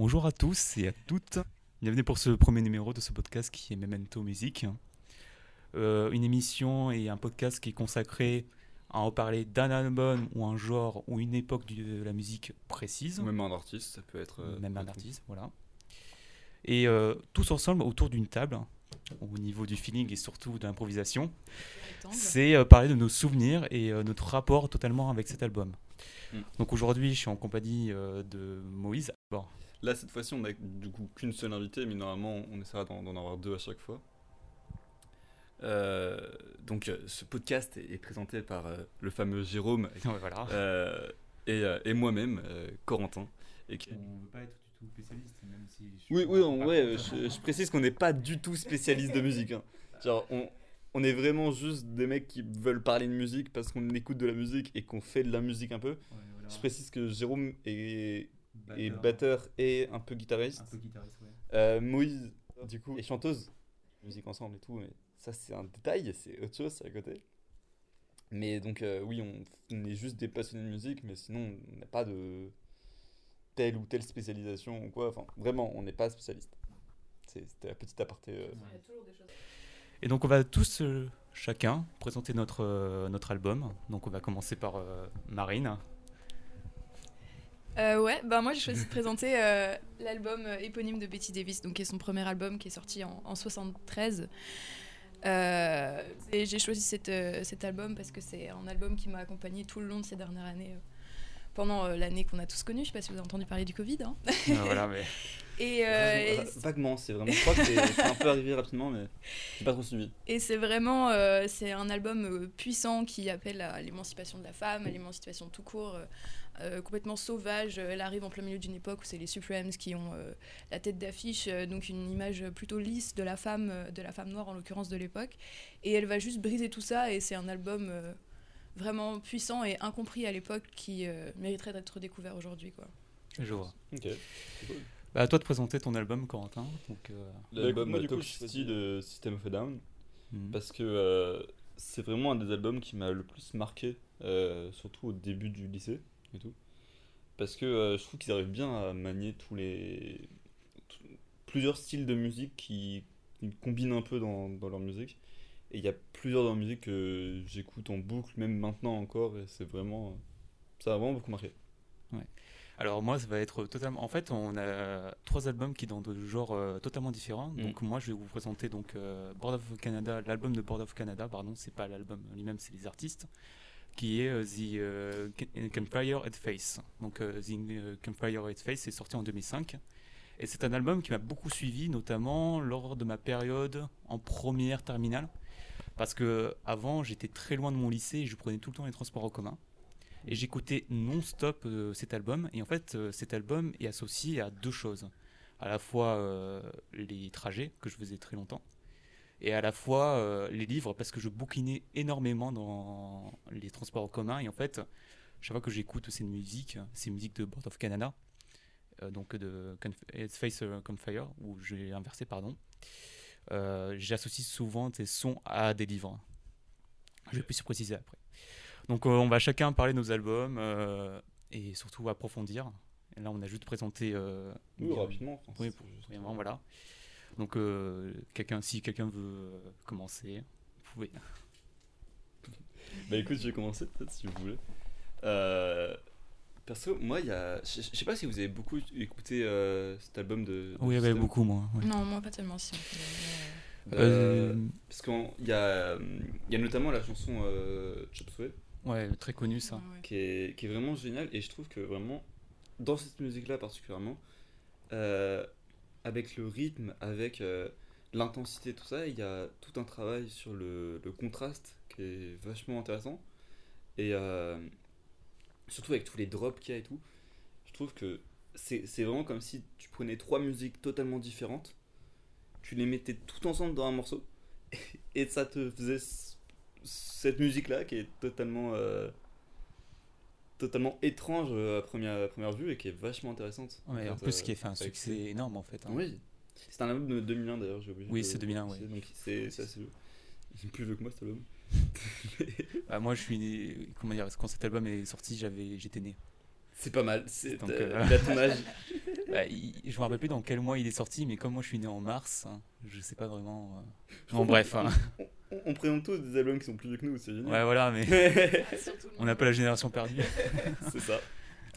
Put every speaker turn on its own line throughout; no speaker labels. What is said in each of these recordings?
Bonjour à tous et à toutes. Bienvenue pour ce premier numéro de ce podcast qui est Memento Music. Euh, une émission et un podcast qui est consacré à en parler d'un album ou un genre ou une époque de la musique précise.
Même un artiste, ça peut être. euh,
Même un artiste, voilà. Et euh, tous ensemble autour d'une table, au niveau du feeling et surtout de l'improvisation, c'est euh, parler de nos souvenirs et euh, notre rapport totalement avec cet album.
Mm.
Donc aujourd'hui, je suis en compagnie euh, de Moïse. Bon,
Là, cette fois-ci, on a du coup qu'une seule invitée, mais normalement, on essaiera d'en d'en avoir deux à chaque fois. Euh, donc, euh, ce podcast est, est présenté par euh, le fameux Jérôme
voilà.
euh, et, euh, et moi-même, euh, Corentin. Et qui-
On ne veut pas être du tout spécialiste, même si.
Oui, oui, on- ouais, euh, je, je précise qu'on n'est pas du tout spécialiste de musique. hein. Genre, on, on est vraiment juste des mecs qui veulent parler de musique parce qu'on écoute de la musique et qu'on fait de la musique un peu. Je précise que Jérôme est, est batteur et un peu guitariste.
peu guitariste, ouais.
Euh, Moïse, du coup, est chanteuse. Musique ensemble et tout, mais ça c'est un détail, c'est autre chose, c'est à côté. Mais donc, euh, oui, on, on est juste des passionnés de musique, mais sinon, on n'a pas de telle ou telle spécialisation ou quoi. Enfin, vraiment, on n'est pas spécialiste. C'est- C'était la petite aparté. euh.
Et donc on va tous, euh, chacun, présenter notre, euh, notre album. Donc on va commencer par euh, Marine.
Euh, ouais, bah moi j'ai choisi de présenter euh, l'album euh, éponyme de Betty Davis, donc qui est son premier album qui est sorti en, en 73. Euh, et j'ai choisi cet, cet album parce que c'est un album qui m'a accompagné tout le long de ces dernières années. pendant l'année qu'on a tous connue, je sais pas si vous avez entendu parler du Covid. hein.
Euh, voilà, mais
Et, euh, et
Va- Vaguement, c'est vraiment. Je crois que c'est c'est un peu arrivé rapidement, mais j'ai pas trop suivi.
Et c'est vraiment euh, c'est un album euh, puissant qui appelle à l'émancipation de la femme, à l'émancipation tout court, euh, complètement sauvage. Elle arrive en plein milieu d'une époque où c'est les Supremes qui ont euh, la tête d'affiche, donc une image plutôt lisse de la femme, de la femme noire en l'occurrence de l'époque. Et elle va juste briser tout ça et c'est un album euh, vraiment puissant et incompris à l'époque qui euh, mériterait d'être découvert aujourd'hui. quoi.
je vois.
Ok.
Bah, à toi de présenter ton album, Corentin. Donc, euh,
L'album
coup,
Toxicity de System of a Down.
hmm.
Parce que euh, c'est vraiment un des albums qui m'a le plus marqué, euh, surtout au début du lycée et tout. Parce que euh, je trouve qu'ils arrivent bien à manier tous les. tout- plusieurs styles de musique qui, combinent un peu dans, dans leur musique. Et il y a plusieurs dans leur musique que j'écoute en boucle, même maintenant encore, et c'est vraiment. Ça a vraiment beaucoup marqué.
Alors moi, ça va être totalement... En fait, on a trois albums qui sont de genres euh, totalement différents.
Mm.
Donc moi, je vais vous présenter donc euh, Board of Canada, l'album de Board of Canada, pardon, c'est pas l'album lui-même, c'est les artistes, qui est euh, The euh, Ca- Campfire at Face. Donc The Campfire at Face est sorti en 2005. Et c'est un album qui m'a beaucoup suivi, notamment lors de ma période en première terminale. Parce que avant, j'étais très loin de mon lycée et je prenais tout le temps les transports en commun. Et j'écoutais non-stop euh, cet album. Et en fait, euh, cet album est associé à deux choses. À la fois euh, les trajets, que je faisais très longtemps, et à la fois les livres, parce que je bouquinais énormément dans les transports en commun. Et en fait, chaque fois que j'écoute ces musiques, ces musiques de Board of Canada, euh, donc de Face Campfire, ou j'ai inversé, pardon, j'associe souvent ces sons à des livres. Je vais plus se préciser après. Donc euh, on va chacun parler de nos albums euh, et surtout approfondir. Et là on a juste présenté. euh,
Oui, rapidement. enfin,
Oui,
c'est
pour-
juste-
vraiment, voilà. Donc euh, quelqu'un, si quelqu'un veut commencer, vous pouvez.
Bah écoute, je vais commencer peut-être si vous voulez. Euh, perso, moi, il y a. Je sais pas si vous avez beaucoup écouté euh, cet album de. de
Oui, il y avait beaucoup moi. ouais.
Non, moi pas tellement si.
Euh,
Euh,
Parce qu'il y a, il y a notamment la chanson euh, Chop Suey
ouais, très connu ça.
Ouais.
qui est, qui est vraiment géniale et je trouve que vraiment, dans cette musique-là particulièrement, euh, avec le rythme, avec euh, l'intensité, tout ça, il y a tout un travail sur le, le contraste qui est vachement intéressant. Et euh, surtout avec tous les drops qu'il y a et tout, je trouve que c'est c'est vraiment comme si tu prenais trois musiques totalement différentes, tu les mettais tout ensemble dans un morceau, et ça te faisait cette musique-là qui est totalement, euh, totalement étrange euh, à première, à première vue et qui est vachement intéressante.
Ouais, en
fait,
plus,
euh,
qui a fait un succès énorme en fait. hein.
Oui. C'est un album de 2001 d'ailleurs, j'ai oublié.
Oui, c'est 2001, ouais.
Donc c'est c'est assez vieux. Il est plus vieux que moi cet album.
Bah, moi, je suis né- comment dire, quand cet album est sorti, j'avais, j'étais né.
C'est pas mal. C'est
Donc,
euh,
euh,
il a ton âge.
Bah, il- je me rappelle plus dans quel mois il est sorti, mais comme moi je suis né en mars, hein, je sais pas vraiment. euh. Bon, bref. hein.
On, présente tous des albums qui sont plus vieux que nous, c'est
Ouais,
génial.
voilà, mais on n'a pas la génération perdue.
c'est ça.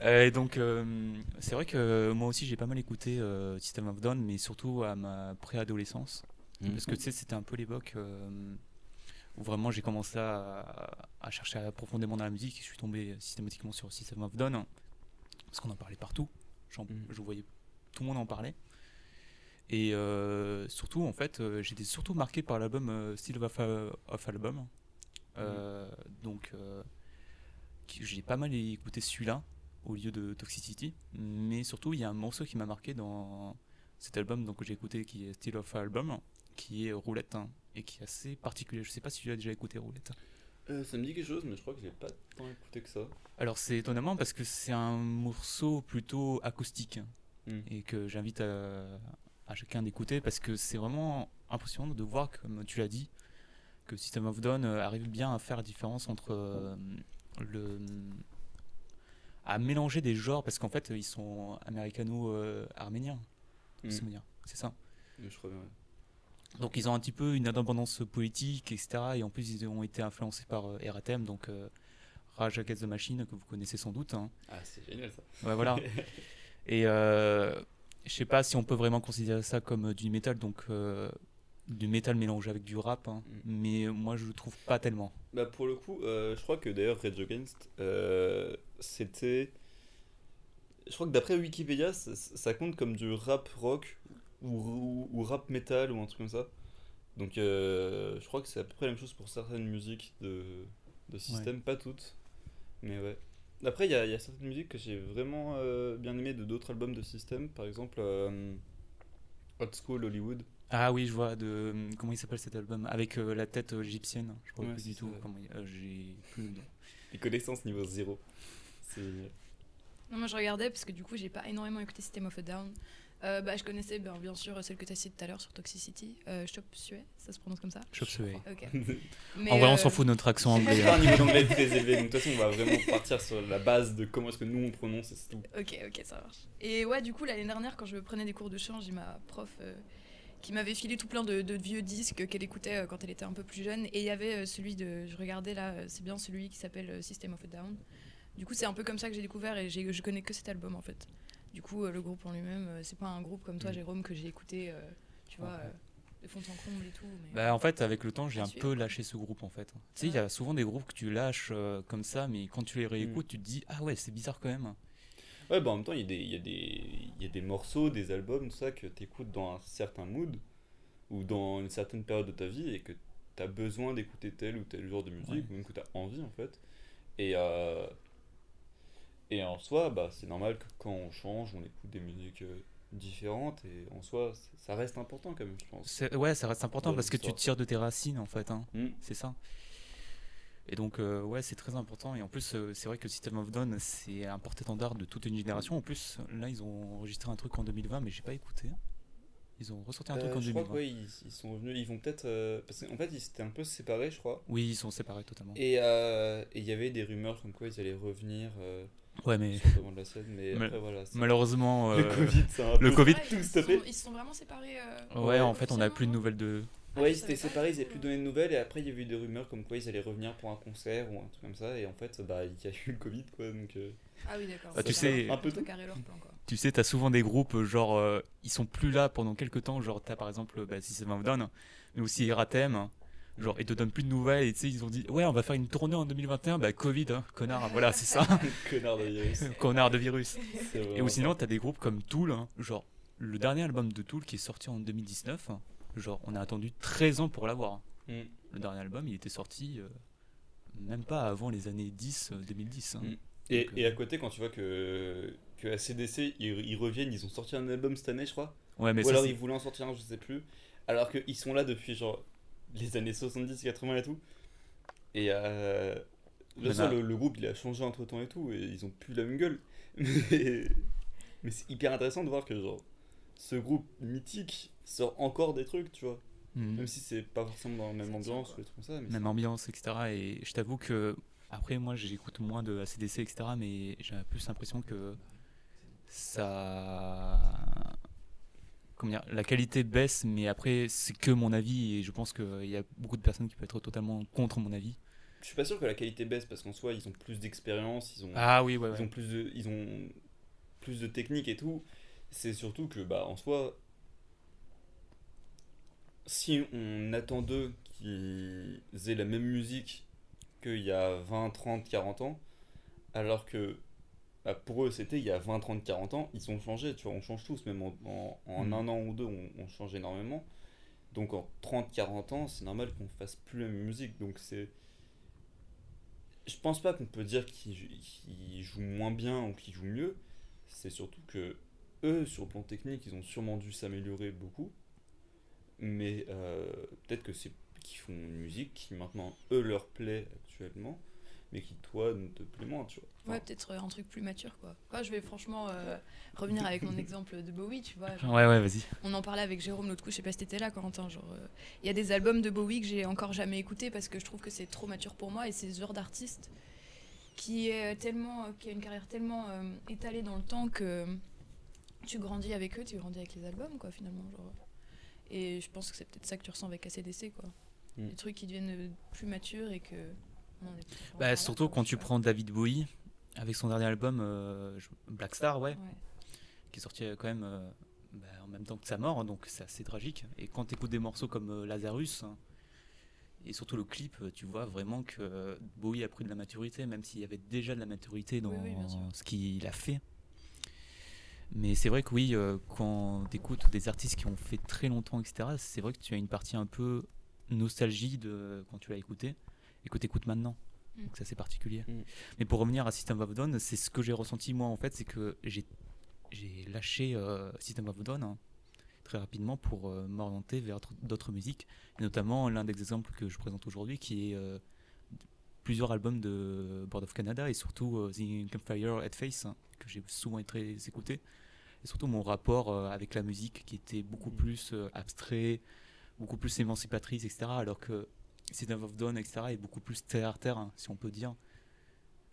Euh, et donc, euh, c'est vrai que moi aussi j'ai pas mal écouté euh, System of Down, mais surtout à ma préadolescence. Parce que tu sais, c'était un peu l'époque euh, où vraiment j'ai commencé à, à chercher profondément dans la musique et je suis tombé systématiquement sur System of Down hein, parce qu'on en parlait partout.
Mhm.
Je voyais tout le monde en parlait. Et euh, surtout, en fait, euh, j'étais surtout marqué par l'album euh, Still of, of Album. Euh, Donc, j'ai pas mal écouté celui-là au lieu de Toxicity. Mais surtout, il y a un morceau qui m'a marqué dans cet album donc, que j'ai écouté qui est Still of Album, qui est Roulette, hein, et qui est assez particulier. Je sais pas si tu as déjà écouté Roulette.
Euh, ça me dit quelque chose, mais je crois que je l'ai pas tant écouté que ça.
Alors c'est étonnamment parce que c'est un morceau plutôt acoustique
Hmm.
et que j'invite à, à chacun d'écouter parce que c'est vraiment impressionnant de voir, comme tu l'as dit, que System of Down euh, arrive bien à faire la différence entre euh, le à mélanger des genres parce qu'en fait ils sont américano-arméniens,
Hmm.
c'est ça?
Je crois bien. ouais.
Donc ils ont un petit peu une indépendance politique, etc. Et en plus ils ont été influencés par euh, RATM, donc euh, Rage Against the Machine, que vous connaissez sans doute. hein.
Ah, c'est génial ça.
Ouais, voilà. Et euh, je sais pas si on peut vraiment considérer ça comme euh, du métal, donc euh, du métal mélangé avec du rap, hein.
Mm.
mais moi je le trouve pas tellement.
Bah pour le coup, euh, je crois que d'ailleurs Rage Against, euh, c'était... Je crois que d'après Wikipédia, ça, ça compte comme du rap rock ou, ou- ou rap metal ou un truc comme ça. Donc euh, je crois que c'est à peu près la même chose pour certaines musiques de, de système, pas toutes. Mais ouais. Après, il y, a il y a certaines musiques que j'ai vraiment euh, bien aimées de d'autres albums de système. Par exemple, euh, Hot School Hollywood.
Ah oui, je vois de comment il s'appelle cet album? Avec euh, la tête euh, égyptienne. Je crois
Ouais,
plus du tout.
ça.
Comment euh, J'ai plus le nom.
Les connaissances niveau 0. C'est génial.
Non, moi je regardais parce que du coup j'ai pas énormément écouté System of a Down. Euh, bah, je connaissais ben, bien sûr celle que tu as citée tout à l'heure sur Toxicity. Euh, Chop Suey, ça se prononce comme ça
Chop Suey.
Ok.
En vrai, on
euh,
s'en fout de notre accent anglais.
a
hein.
un niveau d'anglais très élevé, donc de toute façon, on va vraiment partir sur la base de comment est-ce que nous on prononce et c'est tout.
Ok, ok, ça marche. Et ouais, du coup, l'année dernière, quand je prenais des cours de chant, j'ai ma prof euh, qui m'avait filé tout plein de, de vieux disques qu'elle écoutait euh, quand elle était un peu plus jeune. Et il y avait euh, celui de. Je regardais là, euh, c'est bien celui qui s'appelle euh, System of a Down. Du coup, c'est un peu comme ça que j'ai découvert et je connais que cet album en fait. Du coup, euh, le groupe en lui-même, euh, c'est pas un groupe comme toi,
Mm.
Jérôme, que j'ai écouté, euh, tu vois,
Ouais.
euh, de fond en comble et tout. mais-
Bah, en fait, avec le temps, j'ai un
suivre,
peu lâché ce groupe en fait. Tu sais, il y a souvent des groupes que tu lâches euh, comme ça, mais quand tu les réécoutes, tu te dis ah ouais, c'est bizarre quand même.
Ouais, bah en même temps, il y, a des- il y, a des- il y a des morceaux, des albums, tout ça, que tu écoutes dans un certain mood ou dans une certaine période de ta vie et que tu as besoin d'écouter tel ou tel genre de musique,
Ouais.
ou même que tu as envie en fait. Et, euh, et en soi, bah, c'est normal que quand on change, on écoute des musiques euh, différentes et en soi, ça reste important quand même, je pense.
Ouais, ça reste important parce que tu tires de tes racines en fait. hein.
Hmm.
C'est ça. Et donc, euh, ouais, c'est très important. Et en plus, euh, c'est vrai que System of Down, c'est un porte-étendard de toute une génération. En plus, là, ils ont enregistré un truc en 2020, mais j'ai pas écouté. Ils ont ressorti un truc en
je crois
2020.
que ouais, ils, ils sont revenus, ils vont peut-être. parce qu'en fait, ils s'étaient un peu séparés, je crois.
Oui, ils sont séparés totalement.
Et et il y avait des rumeurs comme quoi ils allaient revenir
Ouais, mais
sur le devant de la scène, mais
Mais-
après voilà. c'est-
malheureusement,
Le
euh,
Covid, ça a un
le
peu
Covid-
Ouais,
tout
ils, se
stoppé.
sont, ils se sont vraiment séparés. euh,
ouais,
Ouais.
en fait, on a plus de
officiellement,
nouvelles de.
Ah,
Ouais, ils étaient séparés, ils n'avaient plus donné de nouvelles, et après il y a eu des rumeurs comme quoi ils allaient revenir pour un concert ou un truc comme ça, et en fait, bah, il y a eu le Covid, quoi, donc... euh,
Ah oui, d'accord.
Bah, tu sais-
Un peu
tout leur plan, quoi.
Tu sais, t'as souvent des groupes, genre, euh, ils sont plus là pendant quelques temps. Genre, t'as par exemple, bah, System of Down, mais aussi Eratem. Genre, ils te donnent plus de nouvelles. Et tu sais, ils ont dit, ouais, on va faire une tournée en 2021. Bah, Covid, hein, connard, voilà, c'est ça.
Connard de virus.
connard de virus. Et ou sinon, t'as des groupes comme Tool, hein, genre le dernier album de Tool qui est sorti en 2019, hein, genre on a attendu 13 ans pour l'avoir.
Mm.
Le dernier album, il était sorti euh, même pas avant les années 10, euh, 2010. hein.
Mm. Et,
Donc, euh,
et à côté, quand tu vois que, que à CDC, ils, ils reviennent, ils ont sorti un album cette année, je crois,
Ouais, mais
ou
ça,
alors ils voulaient en sortir un, je sais plus, alors qu'ils sont là depuis genre les années 70-80 et tout, et euh, bien
Mais
sûr, le, le groupe il a changé entre temps et tout, et ils ont plus la même gueule, mais, mais c'est hyper intéressant de voir que genre ce groupe mythique sort encore des trucs, tu vois,
Mhm.
même si c'est pas forcément dans la même ambiance ou des trucs comme ça, mais
même ambiance, etc. Et je t'avoue que Après, moi, j'écoute moins de ACDC, etc. Mais j'ai plus l'impression que ça. Comment dire, la qualité baisse, mais après, c'est que mon avis. Et je pense qu'il y a beaucoup de personnes qui peuvent être totalement contre mon avis.
Je suis pas sûr que la qualité baisse parce qu'en soi, ils ont plus d'expérience, ils ont,
Ah oui, ouais,
ils
ouais.
ont plus de, ils ont plus de technique et tout. C'est surtout que, bah, en soi, si on attend d'eux qu'ils aient la même musique qu'il y a 20, 30, 40 ans, alors que bah, pour eux c'était il y a 20, 30, 40 ans, ils ont changé, tu vois, on change tous, même en, en- en
Mhm.
un an ou deux, on, on change énormément. Donc en 30, 40 ans, c'est normal qu'on fasse plus la même musique. Donc c'est. Je pense pas qu'on peut dire qu'ils jouent moins bien ou qu'ils jouent mieux. C'est surtout que eux, sur le plan technique, ils ont sûrement dû s'améliorer beaucoup. Mais euh, peut-être que c'est qu'ils font une musique qui maintenant, eux, leur plaît actuellement, mais qui, toi, ne te plaît moins, tu vois. Enfin,
Ouais, peut-être un truc plus mature, quoi. Moi, je vais franchement euh, revenir avec mon exemple de Bowie, tu vois. genre,
Ouais, ouais, vas-y.
On en parlait avec Jérôme l'autre coup, je sais pas si t'étais là, Corentin. Genre, euh, il y a des albums de Bowie que j'ai encore jamais écoutés parce que je trouve que c'est trop mature pour moi et c'est ce genre d'artiste qui est tellement, euh, qui a une carrière tellement euh, étalée dans le temps que tu grandis avec eux, tu grandis avec les albums, quoi, finalement. Genre. Et je pense que c'est peut-être ça que tu ressens avec ACDC, quoi.
Mm.
Des trucs qui deviennent plus matures et que.
Bah, surtout quand tu prends David Bowie, avec son dernier album, euh, Black Star, ouais,
Ouais.
qui est sorti euh, quand même euh, bah, en même temps que sa mort, donc c'est assez tragique. Et quand tu écoutes des morceaux comme euh, Lazarus, hein, et surtout le clip, tu vois vraiment que Bowie a pris de la maturité, même s'il y avait déjà de la maturité dans
Oui, oui,
ce qu'il a fait. Mais c'est vrai que oui, quand tu écoutes des artistes qui ont fait très longtemps, etc., c'est vrai que tu as une partie un peu nostalgie de quand tu l'as écouté et que tu écoutes maintenant.
Mm.
Donc c'est assez particulier.
Mm.
Mais pour revenir à System of a Down, c'est ce que j'ai ressenti moi en fait, c'est que j'ai j'ai lâché euh, System of a Down hein, très rapidement pour euh, m'orienter vers d'autres- musiques, et notamment l'un des exemples que je présente aujourd'hui qui est euh, plusieurs albums de Board of Canada et surtout euh, The Campfire Headface hein, que j'ai souvent très écouté et surtout mon rapport euh, avec la musique qui était beaucoup
Mhm.
plus euh, abstrait, beaucoup plus émancipatrice, etc. Alors que System of a Down, etc. est beaucoup plus terre à terre, hein, si on peut dire.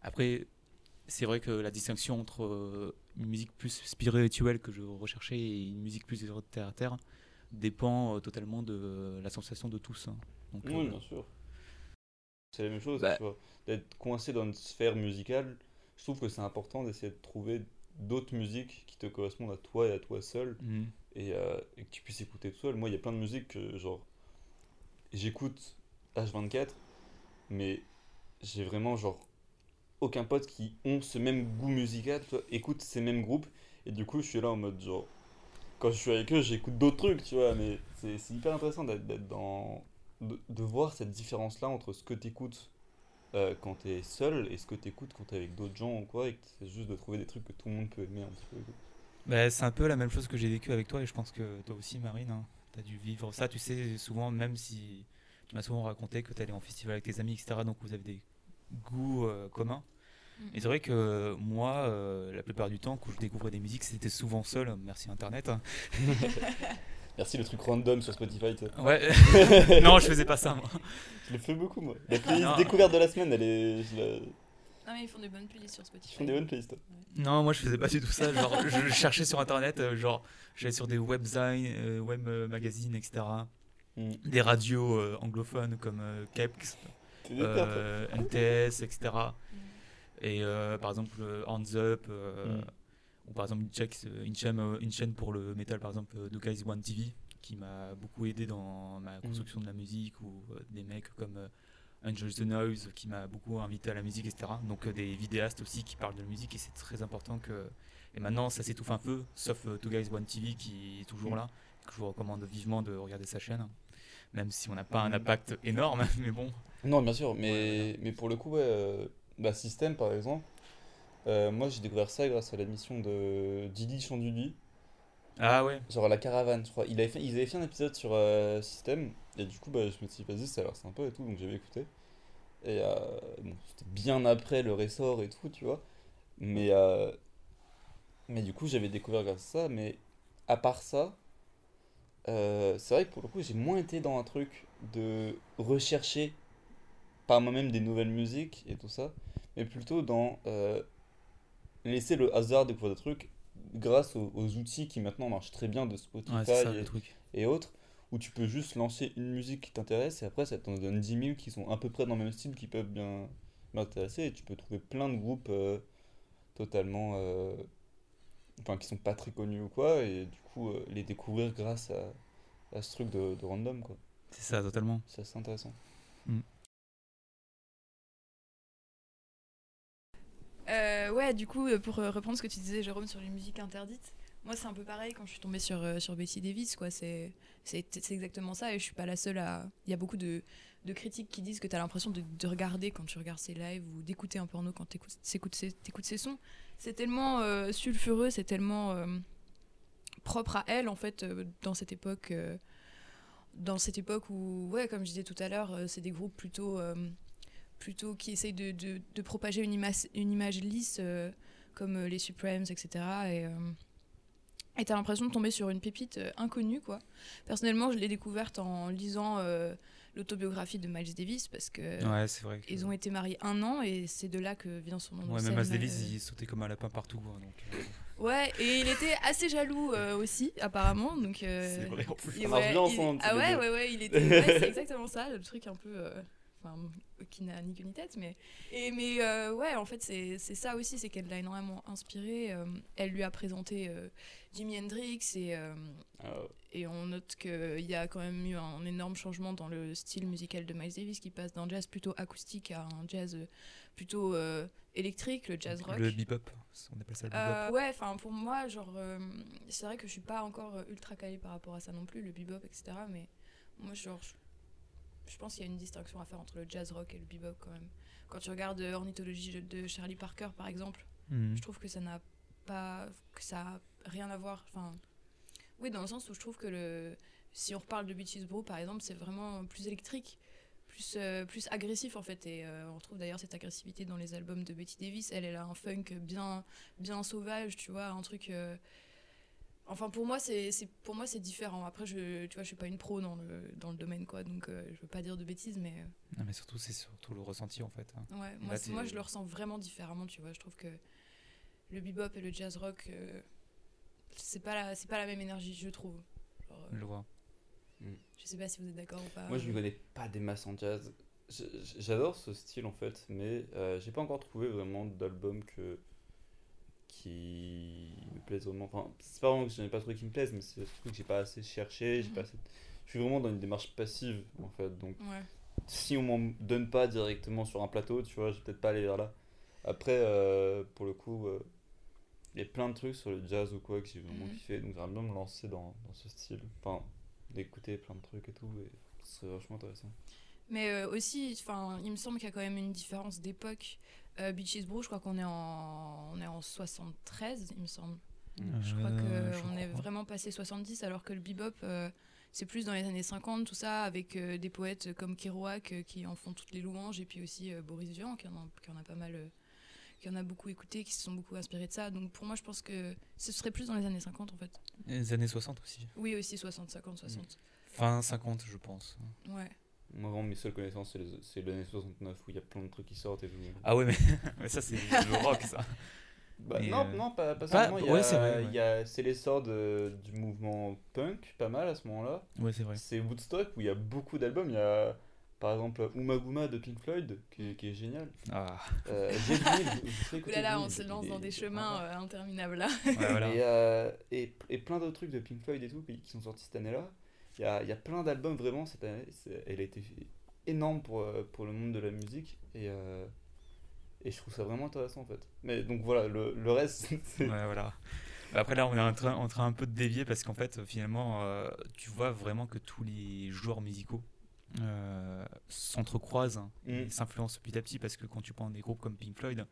Après, c'est vrai que la distinction entre euh, une musique plus spirituelle que je recherchais et une musique plus terre à terre dépend euh, totalement de la sensation de tous. hein. Donc,
Oui,
euh,
bien sûr. C'est la même chose,
Bah.
tu vois. D'être coincé dans une sphère musicale, je trouve que c'est important d'essayer de trouver d'autres musiques qui te correspondent à toi et à toi seul
mhm.
et, euh, et que tu puisses écouter tout seul. Moi, il y a plein de musiques que, genre, j'écoute H24, mais j'ai vraiment, genre, aucun pote qui ont ce même goût musical, tu vois, écoute ces mêmes groupes, et du coup, je suis là en mode, genre, quand je suis avec eux, j'écoute d'autres trucs, tu vois, mais c'est hyper intéressant d'être dans. De, voir cette différence-là entre ce que tu écoutes quand tu es seul et ce que tu écoutes quand tu es avec d'autres gens ou quoi, et que c'est juste de trouver des trucs que tout le monde peut aimer un petit peu.
Bah, c'est un peu la même chose que j'ai vécu avec toi et je pense que toi aussi Marine, tu as dû vivre ça, tu sais, souvent même si tu m'as souvent raconté que tu allais en festival avec tes amis, etc. Donc vous avez des goûts euh, communs.
Mm.
Et c'est vrai que moi, euh, la plupart du temps, quand je découvrais des musiques, c'était souvent seul, merci Internet.
Merci le truc random sur Spotify. tu sais.
Ouais, non, je faisais pas ça moi.
Je le fais beaucoup, moi. La playlist découverte de la semaine, elle est. je la-
Ah, mais ils font des bonnes playlists sur
Ils
Spotify.
font des bonnes playlists.
Non, moi je faisais pas du tout ça. Genre, je cherchais sur internet, euh, genre, j'allais sur des websites, euh, web euh, magazines, etc.
Mm.
Des radios euh, anglophones comme euh, euh, NTS, etc.
Mm.
Et euh, par exemple, euh, Hands Up, euh,
Mm.
ou par exemple, une, check- une, chaîne, une chaîne pour le métal, par exemple, The Guys One TV, qui m'a beaucoup aidé dans
Mm.
ma construction de la musique, ou euh, des mecs comme euh, Angel the Noise, qui m'a beaucoup invité à la musique, etc. Donc euh, des vidéastes aussi qui parlent de musique, et c'est très important que. Et maintenant, ça s'étouffe un peu, sauf euh, Two Guys One TV qui est toujours
Mm.
là, que je vous recommande vivement de regarder sa chaîne, même si on n'a pas un impact énorme, mais bon.
Non, bien sûr, mais,
Ouais,
mais pour le coup, ouais, euh, bah, System par exemple, euh, moi j'ai découvert ça grâce à l'émission de Didi Chanduli,
Ah ouais,
genre La Caravane, je crois. Il avait fait, ils avaient fait un épisode sur euh, System, et du coup, bah, je me suis dit, vas-y, ça a l'air sympa et tout, donc j'avais écouté. Et euh, bon, c'était bien après le ressort et tout, tu vois. Mais, euh, mais du coup, j'avais découvert grâce à ça, mais à part ça, euh, c'est vrai que pour le coup, j'ai moins été dans un truc de rechercher par moi-même des nouvelles musiques et tout ça, mais plutôt dans euh, laisser le hasard découvrir des trucs grâce aux, aux outils qui maintenant marchent très bien de Spotify
Ouais, ça
et autres, où tu peux juste lancer une musique qui t'intéresse et après ça t'en donne 10 000 qui sont à peu près dans le même style qui peuvent bien m'intéresser et tu peux trouver plein de groupes euh, totalement. Enfin, qui sont pas très connus ou quoi, et du coup euh, les découvrir grâce à, à ce truc de, de random quoi.
C'est ça, totalement.
C'est assez intéressant.
Euh, ouais, du coup, euh, pour reprendre ce que tu disais, Jérôme, sur les musiques interdites, moi, c'est un peu pareil quand je suis tombée sur, euh, sur Betty Davis, quoi. C'est c'est c'est exactement ça, et je suis pas la seule à. Il y a beaucoup de, de critiques qui disent que tu as l'impression de, de regarder quand tu regardes ses lives ou d'écouter un porno quand tu écoutes ses, sons. C'est tellement euh, sulfureux, c'est tellement euh, propre à elle, en fait, dans cette époque. dans cette époque où, ouais, comme je disais tout à l'heure, c'est des groupes plutôt. plutôt qui essayent de, de, de propager une, image une image lisse comme les Supremes, etc. Et et t'as l'impression de tomber sur une pépite euh, inconnue, quoi. Personnellement, je l'ai découverte en lisant euh, l'autobiographie de Miles Davis parce que
Ouais, c'est vrai. que-
ils ont été mariés un an et c'est de là que vient son nom de
Ouais,
scène,
même Miles Davis,
euh.
il sautait comme un lapin partout. hein, donc,
Ouais, et il était assez jaloux euh, aussi, apparemment. Donc, euh,
C'est vrai en plus.
ouais, il-
ensemble,
Ah ouais, ouais, ouais, il était. ouais, c'est exactement ça, le truc un peu. Enfin, qui n'a ni queue ni tête, mais. Et, mais euh, ouais, en fait, c'est c'est ça aussi, c'est qu'elle l'a énormément inspiré. euh, elle lui a présenté euh, Jimi Hendrix et. euh,
Ah,
et on note qu'il y a quand même eu un énorme changement dans le style musical de Miles Davis qui passe d'un jazz plutôt acoustique à un jazz plutôt euh, électrique, le jazz rock.
Le bebop, on appelle ça le bebop.
Euh, ouais, enfin pour moi, genre, euh, c'est vrai que je suis pas encore ultra calée par rapport à ça non plus, le bebop, etc. Mais moi, genre, je, je pense qu'il y a une distinction à faire entre le jazz rock et le bebop quand même. Quand tu regardes euh, Ornithologie de Charlie Parker, par exemple,
Mhm.
je trouve que ça n'a pas, que ça a rien à voir. Enfin, oui, dans le sens où je trouve que le, si on reparle de Beaches Brew, par exemple, c'est vraiment plus électrique. Plus, euh, plus agressif en fait et euh, on trouve d'ailleurs cette agressivité dans les albums de Betty Davis elle elle a un funk bien bien sauvage tu vois un truc euh, enfin pour moi c'est c'est- pour moi c'est différent après je tu vois je suis pas une pro dans le dans le domaine quoi donc euh, je veux pas dire de bêtises mais euh,
Non, mais surtout, c'est surtout le ressenti en fait. hein.
Ouais, moi,
Là,
moi je le ressens vraiment différemment, tu vois. Je trouve que le bebop et le jazz rock, euh, c'est pas la, c'est pas la même énergie, je trouve. Genre, euh,
Je vois.
je sais pas si vous êtes d'accord ou pas.
Moi, je ne connais pas des masses en jazz. J'adore ce style en fait, mais euh, j'ai pas encore trouvé vraiment d'album que qui me plaise vraiment. Enfin, c'est pas vraiment que je n'ai pas trouvé qui me plaise, mais c'est surtout que j'ai pas assez cherché. j'ai
Mhm.
pas assez... Je suis vraiment dans une démarche passive en fait, donc
Ouais.
si on m'en donne pas directement sur un plateau, tu vois, je vais peut-être pas aller vers là. Après, euh, pour le coup, euh, il y a plein de trucs sur le jazz ou quoi que j'ai vraiment
Mhm.
kiffé, donc j'aimerais bien me lancer dans, dans ce style. Enfin, d'écouter plein de trucs et tout, et c'est vachement intéressant.
Mais euh, aussi, enfin, il me semble qu'il y a quand même une différence d'époque. Euh, Beaches Brew, je crois qu'on est en, on est en 73, il me semble. Je crois
Euh,
qu'on est vraiment passé 70, alors que le bebop, euh, c'est plus dans les années 50, tout ça, avec euh, des poètes comme Kerouac euh, qui en font toutes les louanges, et puis aussi euh, Boris Vian qui en, a, qui en a pas mal, euh, qui en a beaucoup écouté, qui se sont beaucoup inspirés de ça. Donc pour moi, je pense que ce serait plus dans les années 50 en fait.
Les années 60 aussi.
Oui, aussi 60, 50, 60.
Fin 50, je pense.
Ouais.
Moi, vraiment, mes seules connaissances, c'est l'année 69 où il y a plein de trucs qui sortent et tout.
Ah ouais, mais, mais ça, c'est le rock, ça.
Bah, non,
euh,
non, pas, pas
pas-
seulement. il y a-
ouais, c'est
a- l'essor de- du mouvement punk, pas mal à ce moment-là.
Ouais, c'est vrai.
C'est Woodstock où il y a beaucoup d'albums. Il y a par exemple Umaguma de Pink Floyd qui, est- qui est génial.
Ah,
Euh, j'ai
là là,
lui,
on se lance dans des chemins euh, interminables là.
ouais, voilà.
Et, euh, et, et plein d'autres trucs de Pink Floyd et tout qui, qui sont sortis cette année-là. Il y a, il y a plein d'albums vraiment cette année. Elle a été énorme pour, euh, pour le monde de la musique et, euh, et je trouve ça vraiment intéressant en fait. Mais donc voilà, le, le reste, c'est.
Ouais, voilà. Après là, on est en train, en train un peu de dévier parce qu'en fait, finalement, euh, tu vois vraiment que tous les genres musicaux euh, s'entrecroisent hein, et
Mm.
s'influencent petit à petit parce que quand tu prends des groupes comme Pink Floyd,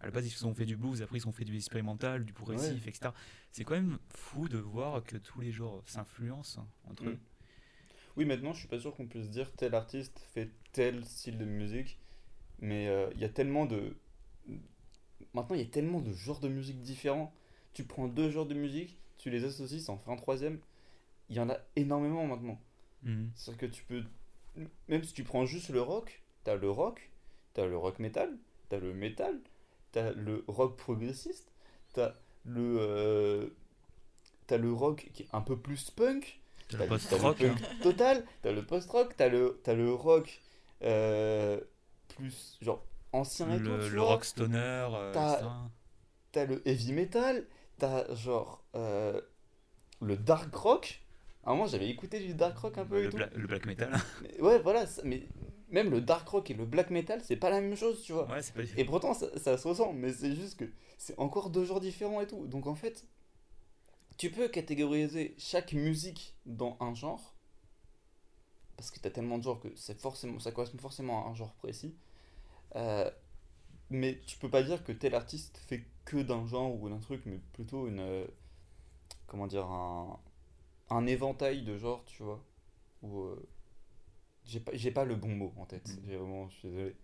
à la base ils ont fait du blues, après ils ont fait du expérimental, du progressif, etc. C'est quand même fou de voir que tous les genres s'influencent entre eux.
Mm. Oui, maintenant, je suis pas sûr qu'on puisse dire tel artiste fait tel style de musique, mais euh, il y a tellement de. Maintenant, il y a tellement de genres de musique différents. Tu prends deux genres de musique, tu les associes, ça en fait un troisième. Il y en a énormément maintenant.
Mhm.
C'est-à-dire que tu peux. Même si tu prends juste le rock, t'as le rock, t'as le rock metal, t'as le metal, t'as le rock progressiste, t'as le, euh, t'as le rock qui est un peu plus punk,
T'as le post-rock.
punk
hein.
total, t'as le post-rock, t'as le, t'as le rock euh, plus genre ancien et tout,
Le, rock stoner, euh,
T'as- le heavy metal, t'as genre euh, le dark rock. À un moment, j'avais écouté du dark rock un peu et
le,
tout.
bla- le black metal.
Mais ouais, voilà, ça- mais même le dark rock et le black metal, c'est pas la même chose, tu vois.
ouais, pas
Et pourtant, ça, ça se ressent, mais c'est juste que c'est encore deux genres différents et tout. Donc en fait, tu peux catégoriser chaque musique dans un genre, parce que t'as tellement de genres que c'est forcément, ça correspond forcément à un genre précis. Euh, mais tu peux pas dire que tel artiste fait que d'un genre ou d'un truc, mais plutôt une. euh, comment dire un, un éventail de genres, tu vois. Ou. euh, j'ai pas, j'ai pas le bon mot en tête.
Mm.
J'ai vraiment, je suis désolé.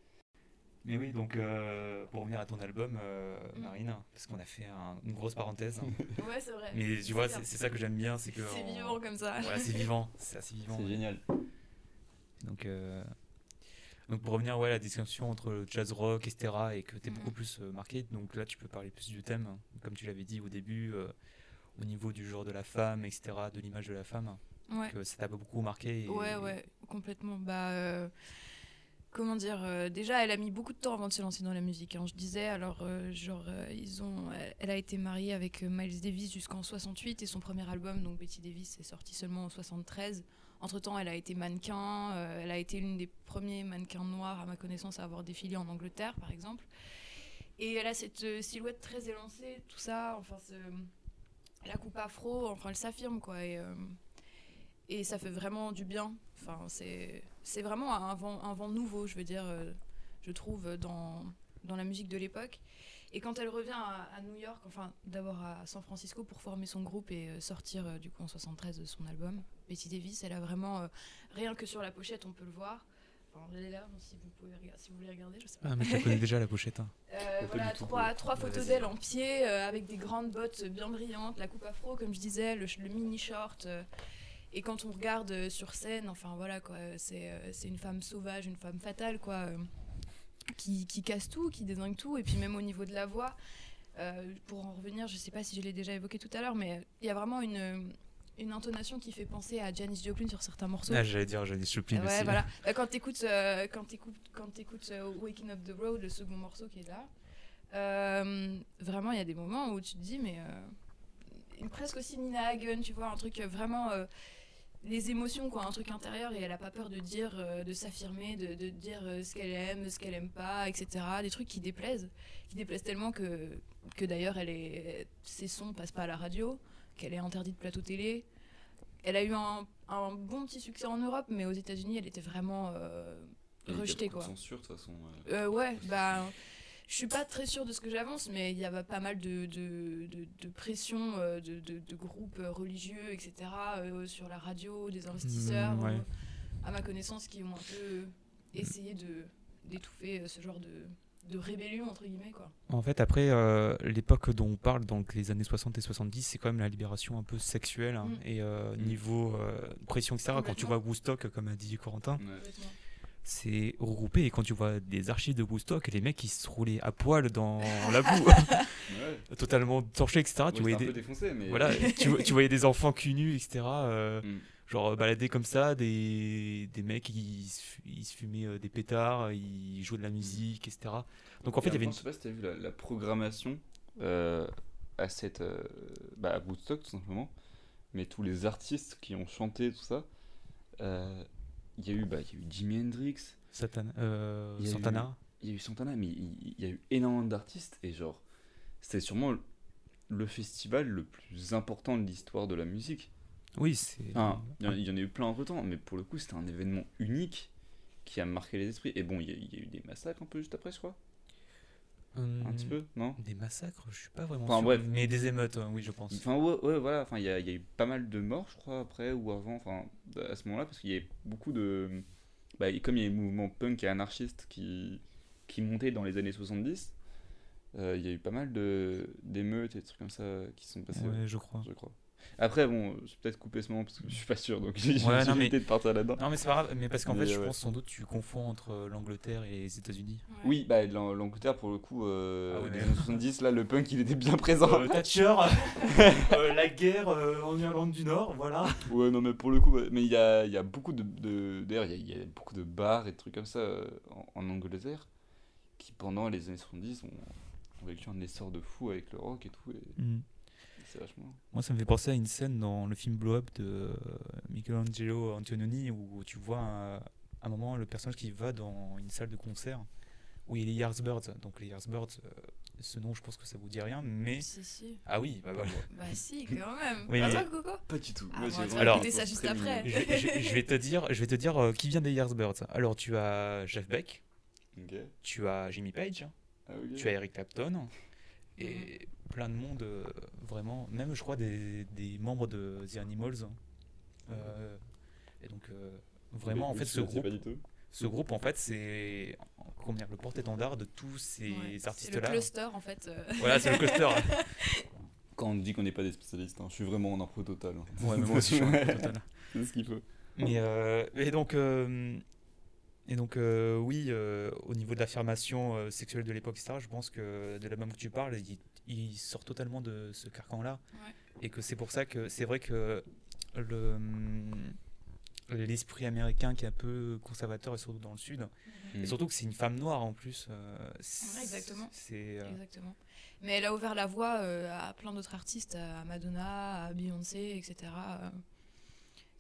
Mais oui, donc euh, pour revenir à ton album, euh,
Mm.
Marine, parce qu'on a fait un- une grosse parenthèse.
Ouais, c'est vrai.
Mais tu vois, c'est ça que j'aime bien, c'est que.
C'est vivant comme ça.
Voilà, c'est vivant, c'est assez vivant.
C'est génial.
Donc, euh, donc pour revenir ouais, à la distinction entre le jazz rock, etc., et que tu es
Mhm.
beaucoup plus euh, marqué, donc là tu peux parler plus du thème, hein, comme tu l'avais dit au début, euh, au niveau du genre de la femme, etc., de l'image de la femme,
Ouais.
que ça t'a beaucoup marqué. et-
Ouais, ouais, complètement. Bah, comment dire Déjà, elle a mis beaucoup de temps avant de se lancer dans la musique. hein. Je disais, alors, genre, ils ont, elle, a été mariée avec Miles Davis jusqu'en 68 et son premier album, donc Betty Davis, est sorti seulement en 73. Entre temps, elle a été mannequin. euh, elle a été l'une des premiers mannequins noirs, à ma connaissance, à avoir défilé en Angleterre, par exemple. Et elle a cette euh, silhouette très élancée, tout ça. Enfin, la coupe afro, enfin, elle s'affirme, quoi. Et, euh, ça fait vraiment du bien. Enfin, c'est vraiment un vent, nouveau, je veux dire, je trouve, dans la musique de l'époque. Et quand elle revient à, à New York, enfin d'abord à San Francisco pour former son groupe et euh, sortir euh, du coup en 73 son album, Betty Davis, elle a vraiment, euh, rien que sur la pochette, on peut le voir. Enfin, elle est là, si vous, pouvez rega- si vous voulez regarder, je sais pas.
Ah, mais je la connais déjà la pochette. hein.
Euh, voilà, trois, photos d'elle en pied, euh, avec des grandes bottes bien brillantes, la coupe afro, comme je disais, le, mini short. euh, et quand on regarde sur scène, enfin voilà, quoi, c'est euh, c'est une femme sauvage, une femme fatale, quoi, euh, qui, qui casse tout, qui désingue tout. Et puis même au niveau de la voix, euh, pour en revenir, je sais pas si je l'ai déjà évoqué tout à l'heure, mais il y a vraiment une, une intonation qui fait penser à Janis Joplin sur certains morceaux.
Ah, j'allais dire Janis Joplin
Ouais,
aussi.
voilà. Bah, quand t'écoutes, euh, quand t'écoutes, quand t'écoutes euh, Waking Up the Road, le second morceau qui est là, vraiment, il y a des moments où tu te dis, mais presque aussi Nina Hagen, tu vois, un truc vraiment les émotions, quoi, un truc intérieur, et elle a pas peur de dire, euh, de s'affirmer, de, de dire euh, ce qu'elle aime, ce qu'elle aime pas, etc. Des trucs qui déplaisent, qui déplaisent tellement que, que d'ailleurs, elle est, ses sons passent pas à la radio, qu'elle est interdite de plateau télé. Elle a eu un, un bon petit succès en Europe, mais aux États-Unis, elle était vraiment euh, rejetée, quoi.
censure de toute façon.
ouais, bah, je suis pas très sûre de ce que j'avance, mais il y avait pas mal de, de, de, de pression euh, de, de, de groupes religieux, etc., euh, sur la radio, des investisseurs,
Mm, ouais.
euh, à ma connaissance, qui ont un peu essayé de d'étouffer ce genre de, de rébellion, entre guillemets, quoi.
En fait, après, euh, l'époque dont on parle, donc les années 60 et 70, c'est quand même la libération un peu sexuelle. hein,
Mm.
Et euh, niveau euh, pression, etc., quand tu vois Woodstock, comme a dit Corentin,
Ouais.
C'est regroupé. Et quand tu vois des archives de Woodstock, les mecs, ils se roulaient à poil dans la boue,
Ouais.
totalement torchés, etc. Tu voyais
un
des...
peu défoncé, mais.
Voilà, tu, tu voyais des enfants cul nus, etc. euh,
Mm.
genre euh, balader comme ça, des, des mecs, ils, se fu- ils se fumaient euh, des pétards, ils jouaient de la musique, etc. Donc en fait, il y avait une...
Je sais pas si t'as vu la, la programmation euh, à cette. euh, bah, à Woodstock, tout simplement. Mais tous les artistes qui ont chanté, tout ça. Il y, a eu, bah, il y a eu Jimi Hendrix,
euh,
Il eu-
Santana.
il y a eu Santana, mais il, il y a eu énormément d'artistes. Et genre, c'était sûrement le- festival le plus important de l'histoire de la musique.
Oui, c'est...
Enfin, il y en- il y en a eu plein entre temps, mais pour le coup, c'était un événement unique qui a marqué les esprits. Et bon, il y, a- il y a eu des massacres un peu juste après, je crois.
Hum,
Un petit peu, non
Des massacres, je suis pas vraiment
Enfin,
sûr.
bref.
Mais des émeutes, euh, oui, je pense.
Enfin, ouais, ouais, voilà. Enfin, il y a, il y a eu pas mal de morts, je crois, après ou avant, enfin, à ce moment-là, parce qu'il y avait beaucoup de. Bah, comme il y a eu le mouvement punk et anarchiste qui, qui montait dans les années 70, euh, il y a eu pas mal de d'émeutes et de trucs comme ça qui sont passés,
Ouais, je crois.
je crois. Après, bon, je vais peut-être couper ce moment parce que je suis pas sûr, donc j'ai
Ouais, mais-
de partir là-dedans.
Non, mais c'est pas grave, mais parce qu'en fait, je
ouais.
pense sans doute tu confonds entre euh, l'Angleterre et les États-Unis.
Ouais.
Oui, bah l'Ang- l'Angleterre pour le coup, euh,
Ah ouais,
des
mais-
années 70, là le punk il était bien présent.
Euh, Thatcher, euh, la guerre euh, en Irlande du Nord, voilà.
Ouais, non, mais pour le coup, mais il y a, il y a beaucoup de. D'ailleurs, il y, a- il y a beaucoup de bars et de trucs comme ça euh, en, en Angleterre qui, pendant les années 70, ont, ont vécu un essor de fou avec le rock et tout. Et c'est vachement.
Moi, ça me fait penser à une scène dans le film Blow Up de euh, Michelangelo Antonioni où tu vois un, à un moment le personnage qui va dans une salle de concert où il y a les Yardbirds. Donc, les Yardbirds, euh, ce nom, je pense que ça vous dit rien, mais.
Si, si.
Ah oui, bah, voilà.
Bah si, quand même.
Oui, mais-
Coco
Pas du tout.
Ah,
Moi,
bon,
Alors-
écouter ça juste après.
je, vais, je- je vais te dire, je vais te dire euh, qui vient des Yardbirds. Alors, tu as Jeff Beck, tu as Jimmy Page,
Ah,
tu as Eric Clapton et plein de monde euh, vraiment même je crois des, des membres de The Animals Euh, et donc euh, vraiment en fait ce groupe ce groupe en fait c'est le porte-étendard de tous ces
Ouais,
artistes
C'est le cluster en fait. euh.
voilà c'est le cluster
Quand on dit qu'on n'est pas des spécialistes, hein, je suis vraiment en impro total. hein.
ouais mais moi aussi je suis un peu total.
C'est ce qu'il faut.
Mais, euh, et donc, euh, et donc euh, oui, euh, au niveau de l'affirmation euh, sexuelle de l'époque, etc., je pense que de l'album que tu parles, il, il sort totalement de ce carcan-là.
Ouais.
Et que c'est pour ça que c'est vrai que le, hum, l'esprit américain qui est un peu conservateur, et surtout dans le sud,
Mm.
et surtout que c'est une femme noire en plus. euh,
exactement.
C'est, euh,
Exactement. Mais elle a ouvert la voie euh, à plein d'autres artistes, à Madonna, à Beyoncé, etc.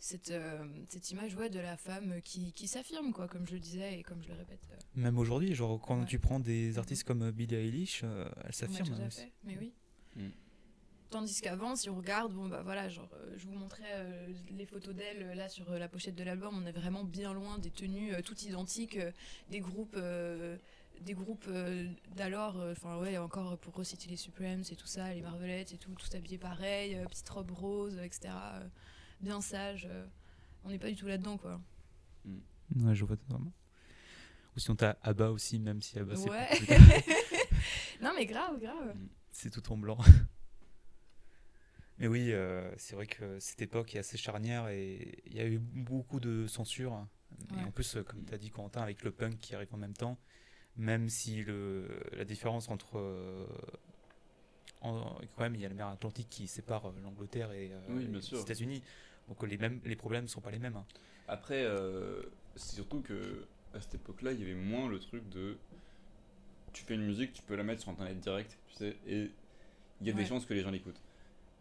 Cette, euh, cette image ouais, de la femme qui, qui s'affirme, quoi, comme je le disais et comme je le répète. euh,
même aujourd'hui, genre quand
Ouais.
tu prends des artistes comme euh, Billie Eilish, euh, elle
ouais,
s'affirme.
tout à
hein,
fait. Mais oui.
Mm.
Tandis qu'avant, si on regarde, bon bah voilà, genre, euh, je vous montrais euh, les photos d'elle euh, là sur euh, la pochette de l'album, on est vraiment bien loin des tenues euh, toutes identiques, euh, des groupes, euh, des groupes euh, d'alors, euh, enfin ouais, encore pour reciter les Supremes et tout ça, les Marvelettes et tout, tout habillé pareil, euh, petite robe rose, etc. bien sage. euh, on n'est pas du tout là-dedans quoi.
Ouais, je vois totalement. Ou sinon t'as Abba aussi, même si Abba c'est
Ouais.
pas
non mais grave, grave.
c'est tout en blanc. Mais oui, euh, c'est vrai que cette époque est assez charnière et il y a eu beaucoup de censure. Et en plus, euh, comme tu as dit Quentin, avec le punk qui arrive en même temps, même si le, la différence entre... euh, en- quand même, il y a la mer Atlantique qui sépare l'Angleterre et euh,
Oui,
les. États-Unis. Donc les, mêmes, les problèmes ne sont pas les mêmes. hein.
Après, euh, c'est surtout que à cette époque-là, il y avait moins le truc de. Tu fais une musique, tu peux la mettre sur internet direct, tu sais, et il y a des chances que les gens l'écoutent.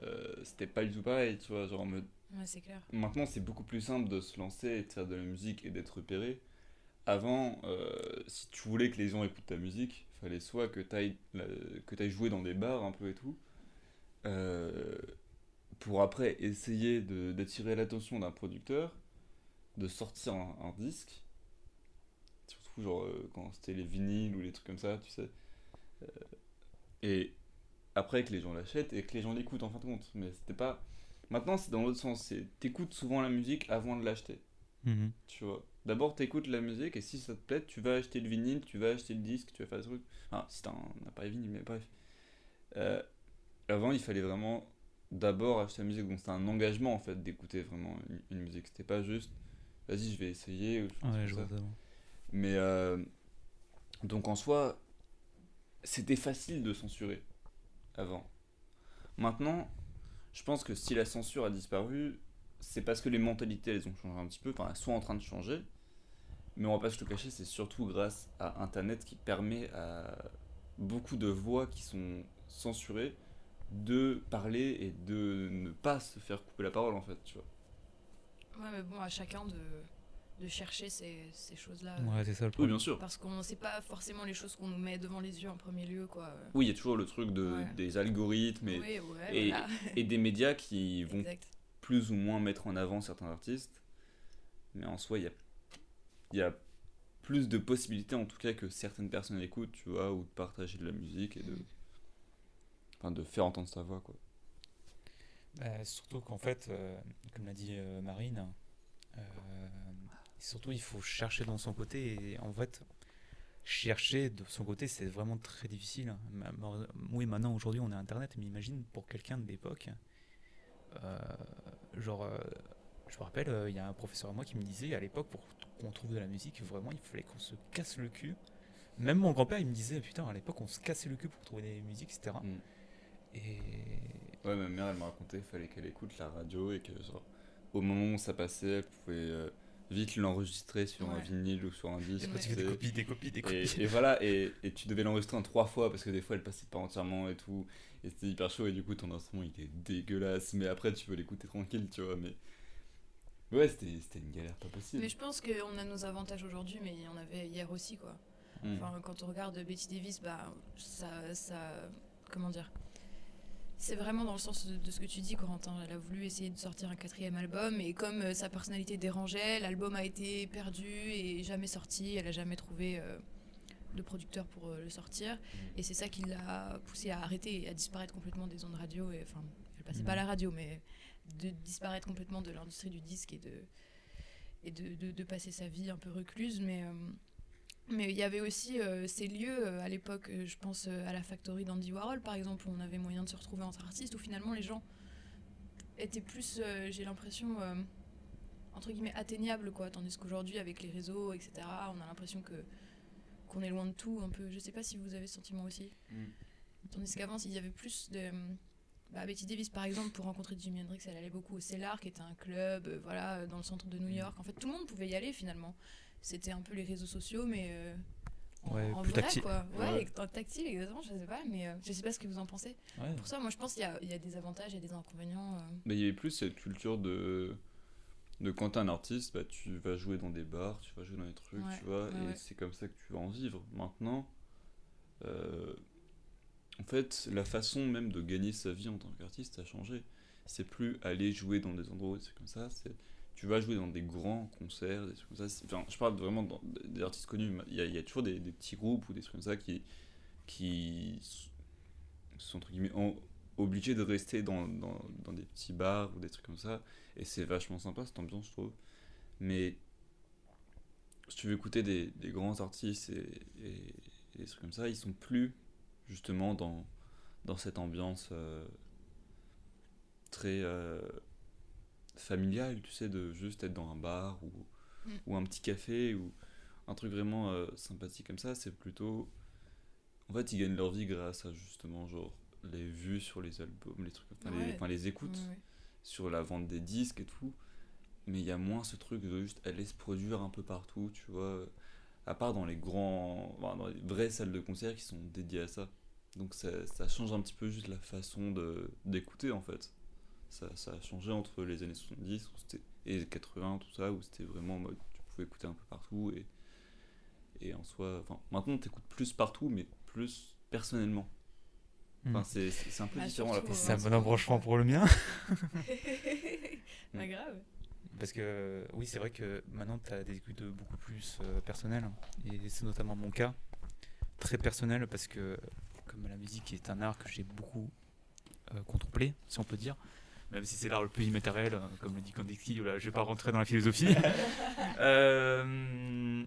Euh, C'était pas du tout pareil, tu vois, genre en mode.
Ouais, c'est clair.
Maintenant, c'est beaucoup plus simple de se lancer et de faire de la musique et d'être repéré. Avant, euh, si tu voulais que les gens écoutent ta musique, fallait soit que tu ailles, jouer dans des bars un peu et tout, euh, pour après essayer d'attirer l'attention d'un producteur, de sortir un, un disque, surtout genre euh, quand c'était les vinyles ou les trucs comme ça, tu sais. Euh, et après que les gens l'achètent et que les gens l'écoutent en fin de compte. Mais c'était pas. Maintenant, c'est dans l'autre sens. C'est t'écoutes souvent la musique avant de l'acheter.
Mhm.
Tu vois. D'abord, t'écoutes la musique et si ça te plaît, tu vas acheter le vinyle, tu vas acheter le disque, tu vas faire des trucs. Enfin, si t'as un appareil vinyle, mais bref. Euh, avant, il fallait vraiment d'abord acheter la musique. Donc, c'était un engagement en fait d'écouter vraiment une, une musique. C'était pas juste, vas-y, je vais essayer. Ou choses
Ouais, je
ça. Mais euh, donc en soi, c'était facile de censurer avant. Maintenant, je pense que si la censure a disparu, c'est parce que les mentalités elles ont changé un petit peu, enfin elles sont en train de changer. Mais on va pas se le cacher, c'est surtout grâce à Internet qui permet à beaucoup de voix qui sont censurées de parler et de ne pas se faire couper la parole en fait, tu vois.
Ouais, mais bon, à chacun de, de chercher ces, ces choses-là.
Ouais, c'est ça le
Oui,
problème.
bien sûr.
Parce qu'on sait pas forcément les choses qu'on nous met devant les yeux en premier lieu, quoi.
Oui, il y a toujours le truc de,
Ouais.
des algorithmes et,
oui, ouais,
et-
voilà.
et des médias qui vont
Exact.
plus ou moins mettre en avant certains artistes. Mais en soi, il y a, il y a plus de possibilités, en tout cas, que certaines personnes écoutent, tu vois, ou de partager de la musique et de,
Mm.
Enfin, de faire entendre sa voix, quoi.
Bah, surtout qu'en fait, euh, comme l'a dit euh, Marine, euh, surtout il faut chercher dans son côté et en fait, chercher de son côté c'est vraiment très difficile. Ma- Oui, maintenant aujourd'hui on a internet, mais imagine pour quelqu'un de l'époque, genre, je me rappelle, euh, il y a un professeur à moi qui me disait à l'époque, pour qu'on trouve de la musique, vraiment, il fallait qu'on se casse le cul. Même mon grand-père, il me disait, putain, à l'époque, on se cassait le cul pour trouver des musiques, etc.
Mm.
Et.
Ouais, ma mère, elle m'a raconté, il fallait qu'elle écoute la radio et que, genre, au moment où ça passait, elle pouvait euh, vite l'enregistrer sur un vinyle ou sur un disque.
Ouais.
Tu fais des copies, des copies, des
Et,
copies.
et voilà, et, et tu devais l'enregistrer en trois fois parce que des fois elle passait pas entièrement et tout. Et c'était hyper chaud et du coup ton instrument il était dégueulasse. Mais après tu peux l'écouter tranquille, tu vois. Mais ouais, c'était c'était une galère pas possible.
Mais je pense qu'on a nos avantages aujourd'hui, mais il y en avait hier aussi, quoi.
Mm.
Enfin, quand on regarde Betty Davis, bah, ça, ça, comment dire C'est vraiment dans le sens de, de ce que tu dis, Corentin. Elle a voulu essayer de sortir un quatrième album, et comme euh, sa personnalité dérangeait, l'album a été perdu et jamais sorti. Elle a jamais trouvé euh, de producteur pour euh, le sortir, et c'est ça qui l'a poussé à arrêter et à disparaître complètement des ondes radio. Et enfin, elle passait pas à la radio, mais de disparaître complètement de l'industrie du disque et de et de, de- de passer sa vie un peu recluse, mais mais il y avait aussi euh, ces lieux euh, à l'époque, euh, je pense à la factory d'Andy Warhol par exemple, où on avait moyen de se retrouver entre artistes, où finalement les gens étaient plus, j'ai l'impression, entre guillemets, atteignables, quoi. Tandis qu'aujourd'hui, avec les réseaux, etc., on a l'impression que qu'on est loin de tout, un peu. Je sais pas si vous avez ce sentiment aussi.
Mm.
Tandis qu'avant, il y avait plus de. Bah, Betty Davis, par exemple, pour rencontrer Jimi Hendrix, elle allait beaucoup au Cellar, qui était un club voilà, dans le centre de New York. En fait, tout le monde pouvait y aller finalement. C'était un peu les réseaux sociaux, mais euh, en,
Ouais,
en
plus
vrai,
tactile.
quoi. Ouais,
Ouais.
et en tactile, exactement, je sais pas, mais euh, je sais pas ce que vous en pensez.
Ouais.
Pour ça, moi, je pense qu'il y a, il y a des avantages et des inconvénients. euh.
Mais il y avait plus cette culture de. De quand t'es un artiste, bah, tu vas jouer dans des bars, tu vas jouer dans des trucs,
Ouais,
tu vois,
ouais,
et
ouais.
c'est comme ça que tu vas en vivre. Maintenant, euh, en fait, la façon même de gagner sa vie en tant qu'artiste a changé. C'est plus aller jouer dans des endroits, c'est comme ça, c'est tu vas jouer dans des grands concerts, des trucs comme ça. Enfin, je parle vraiment des artistes connus. Il y a, il y a toujours des, petits groupes ou des trucs comme ça qui, qui sont entre guillemets obligés de rester dans, dans, des petits bars ou des trucs comme ça. Et c'est vachement sympa cette ambiance, je trouve. Mais si tu veux écouter des, des grands artistes et des trucs comme ça, ils sont plus justement dans, dans cette ambiance euh, très euh, familiale, tu sais, de juste être dans un bar ou,
Mm.
ou un petit café ou un truc vraiment euh, sympathique comme ça. C'est plutôt. En fait, ils gagnent leur vie grâce à justement, genre, les vues sur les albums, les trucs, enfin, les,
Ouais.
enfin, les écoutes
Ouais, ouais.
sur la vente des disques et tout. Mais il y a moins ce truc de juste aller se produire un peu partout, tu vois. À part dans les grands. enfin, dans les vraies salles de concert qui sont dédiées à ça. Donc ça, ça change un petit peu juste la façon d'écouter en fait. Ça, ça a changé entre les années 70 où c'était- et 80, tout ça, où c'était vraiment en mode tu pouvais écouter un peu partout et, et en soi. Enfin, maintenant t'écoutes plus partout, mais plus personnellement. Enfin,
Mm.
c'est un peu
Bah,
différent
surtout,
C'est un bon embranchement pour le mien.
Pas grave.
Parce que oui, c'est vrai que maintenant tu as des écoutes beaucoup plus euh, personnelles. Et c'est notamment mon cas. Très personnel parce que comme la musique est un art que j'ai beaucoup euh, contemplé, si on peut dire. Même si c'est l'art le plus immatériel, euh, comme le dit Kandinsky, je vais pas rentrer dans la philosophie. Euh,